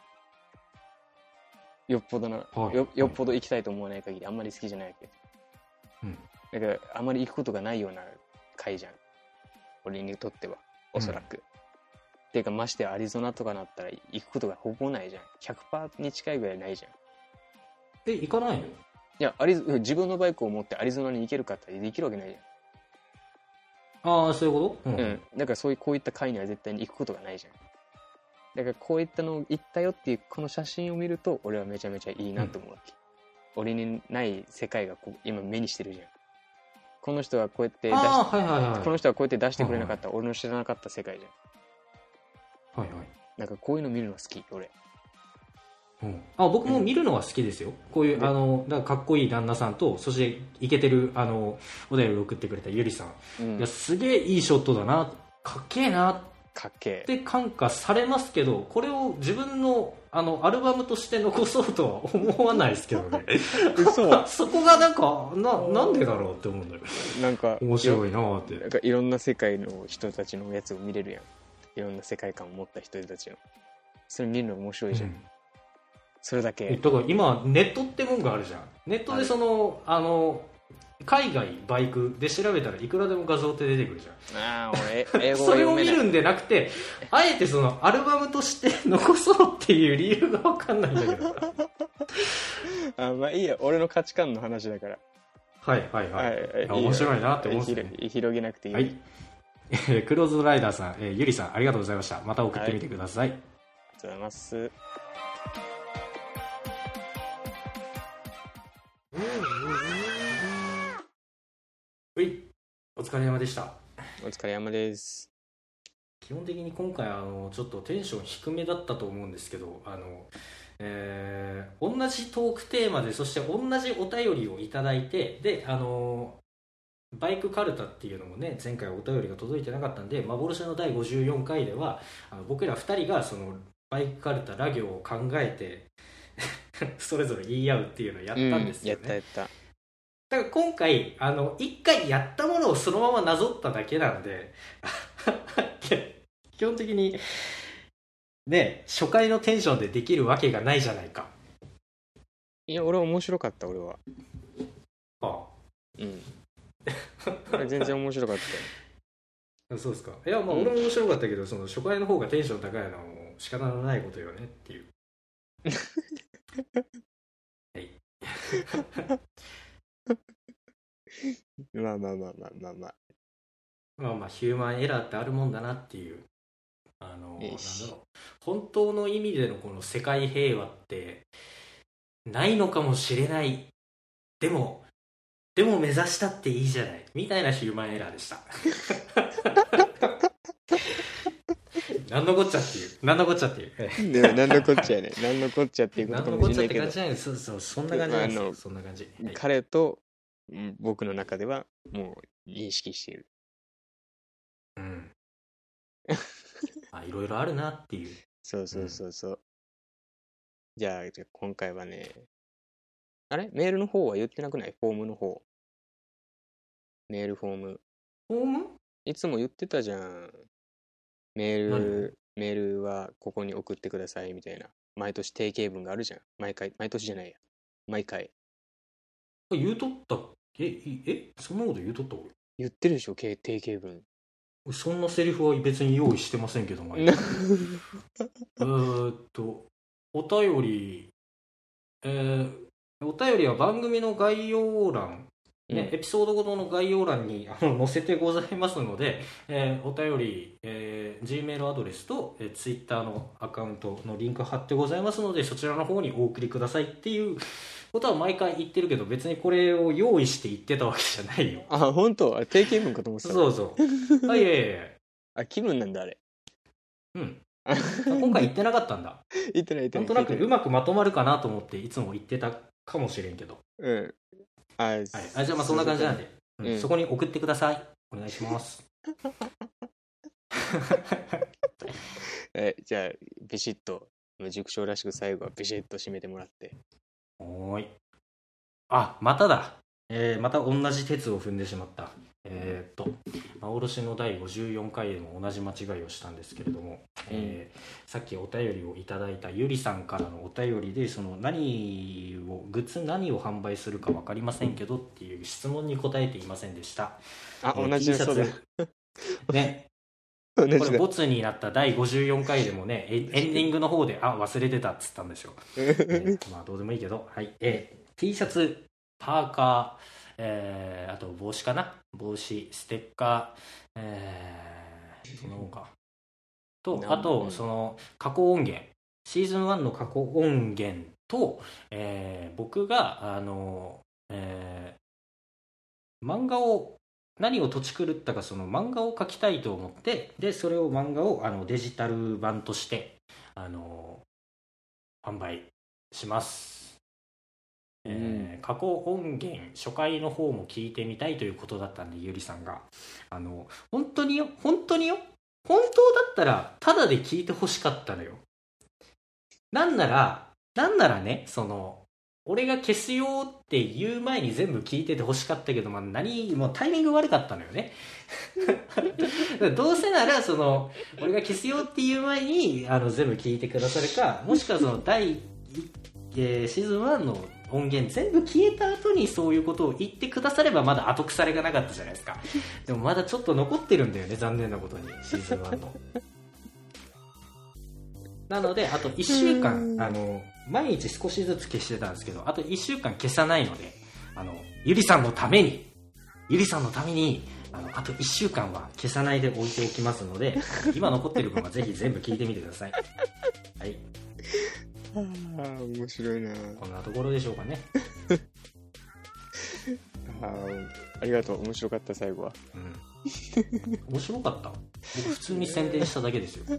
よっぽどな、はい。よよっぽど行きたいと思わない限りあんまり好きじゃないわけ、うんだからあまり行くことがないような会じゃん。俺にとっては。おそらく、っていうかましてやアリゾナとかなったら行くことがほぼないじゃん。100%に近いぐらいないじゃん。え行かないの？いやアリゾ自分のバイクを持ってアリゾナに行けるかってできるわけないじああそういうこと？ゃん、うん、だからそういうこういった会には絶対に行くことがないじゃん。だからこういったのを行ったよっていうこの写真を見ると俺はめちゃめちゃいいなと思うわけ、俺にない世界がこう今目にしてるじゃんこの人はこうやって出しああはいはいはい。この人はこうやって出してくれなかった。俺の知らなかった世界じゃん。はいはい。なんかこういうの見るの好き俺。うん。あ僕も見るのは好きですよ、こういうあのだからかっこいい旦那さんとそしてイケてるあのお便りを送ってくれたゆりさん、うん。いやすげえいいショットだな。かっけえな。っかっけえ。て感化されますけどこれを自分のあのアルバムとして残そうとは思わないですけどね。嘘。そこがなんかななんでだろうって思うんだよ。なんか面白いなーって。なんかいろんな世界の人たちのやつを見れるやん。いろんな世界観を持った人たちの。それ見るの面白いじゃん、うん。それだけ。だから今ネットってもんがあるじゃん。ネットでそのあの海外バイクで調べたらいくらでも画像って出てくるじゃん。ああ俺英語 それを見るんでなくてあえてそのアルバムとして残そうっていう理由が分かんないんだけど。あまあいいや俺の価値観の話だから。はいはいはい、はいい。や面白いなって思うんですね。広げなくていい、はい、えークローズドライダーさん、えーゆりさんありがとうございました。また送ってみてください、ありがとうございます。うい。お疲れ様でした。お疲れ様です。基本的に今回あのちょっとテンション低めだったと思うんですけどあの、えー同じトークテーマでそして同じお便りをいただいてであのバイクカルタっていうのもね前回お便りが届いてなかったんで幻の第54回ではあの僕ら2人がそのバイクカルタラ行を考えて それぞれ言い合うっていうのをやったんですよね、うん、やったやっだから今回あの1回やったものをそのままなぞっただけなんで 基本的にね初回のテンションでできるわけがないじゃないか。たいや俺は面白かった俺は。あうん。俺全然面白かった そうですか。いやまあうん。俺も面白かったけど、その初回の方がテンション高いのは仕方のないことよねっていう。はい まあまあまあまあまあまあ。まあまあ、ヒューマンエラーってあるもんだなっていう。あの、なんだろう。本当の意味でのこの世界平和って、ないのかもしれない。でも、でも目指したっていいじゃない。みたいなヒューマンエラーでした。何のこっちゃっていう。何のこっちゃっていう。ええ でも何のこっちゃやね何のこっちゃっていうことか何のこっもしれないけどちゃって感じじゃないそうそうそんな感じなんですよ。あのそんな感じ、はい。彼とうん僕の中ではもう認識している。うん。あいろいろあるなっていう。そうそうそうそう、じゃあじゃあ今回はねあれ？メールの方は言ってなくない？フォームの方。メールフォーム。ホーム？いつも言ってたじゃんメールメールはここに送ってくださいみたいな。毎年定型文があるじゃん。毎回毎年じゃないや。毎回。言うとったっけ？えいえそんなこと言うとった俺言ってるでしょけ定型文。そんなセリフは別に用意してませんけども、えっと、お便り、えーお便りは番組の概要欄、ねうんエピソードごとの概要欄に あの載せてございますので、えーお便り、えー Gmail アドレスと、えー Twitter のアカウントのリンク貼ってございますので、そちらの方にお送りくださいっていうことは毎回言ってるけど、別にこれを用意して言ってたわけじゃないよ。あ本当？あ定型文かと思ってたそうそう。あいやいやいやあ気分なんだあれうん。あ今回言ってなかったんだ。言ってない言ってなないんとなくうまくまとまるかなと思っていつも言ってたかもしれんけど。うんあ、はい、あじゃあまあそんな感じなんで、うんうんそこに送ってください。お願いします。えじゃあビシッと塾長らしく最後はビシッと締めてもらっておーい。あ、まただ。えーまた同じ鉄を踏んでしまった。えーっと、幻の第54回でも同じ間違いをしたんですけれども、えーさっきお便りをいただいたゆりさんからのお便りで、その何を、グッズ何を販売するか分かりませんけどっていう質問に答えていませんでした。あえー同じそう だツね、これボツになった第54回でもねエン エンディングの方であ忘れてたっつったんですよ、えーまあどうでもいいけど、はい。えー T シャツパーカー、えーあと帽子かな？帽子ステッカー、えーその他。とあとうんその加工音源。シーズン1の加工音源と、えー僕があの、えー漫画を何を土地狂ったかその漫画を描きたいと思ってでそれを漫画をあのデジタル版としてあの販売します、うんえー過去音源初回の方も聞いてみたいということだったんでゆりさんが。あの本当によ本当によ？本当だったらタダで聞いてほしかったのよ。なんならなんならねその俺が消すよって言う前に全部聞いててほしかったけど、まあ、何もうタイミング悪かったのよね。どうせならその俺が消すよっていう前にあの全部聞いてくださるかもしくはその第一、えーシーズン1の音源全部消えた後にそういうことを言ってくださればまだ後腐れがなかったじゃないですか。でもまだちょっと残ってるんだよね残念なことにシーズン1の。なのであと1週間うん。あの毎日少しずつ消してたんですけどあと1週間消さないのであのゆりさんのためにゆりさんのためにあのあと1週間は消さないで置いておきますので今残ってる分はぜひ全部聞いてみてください。はいああ面白いな。こんなところでしょうかね。あーありがとう。面白かった最後は。うん。面白かった？僕普通に宣伝しただけですよ。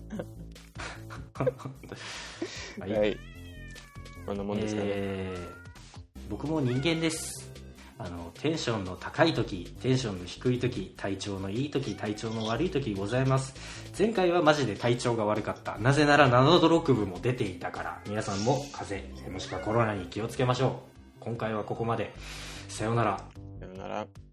はい、はい。こんなもんですかね、えー僕も人間です。あのテンションの高い時テンションの低い時体調のいい時体調の悪い時ございます前回はマジで体調が悪かった。なぜなら7度6分も出ていたから。皆さんも風邪もしくはコロナに気をつけましょう。今回はここまで。さようなら。さよなら。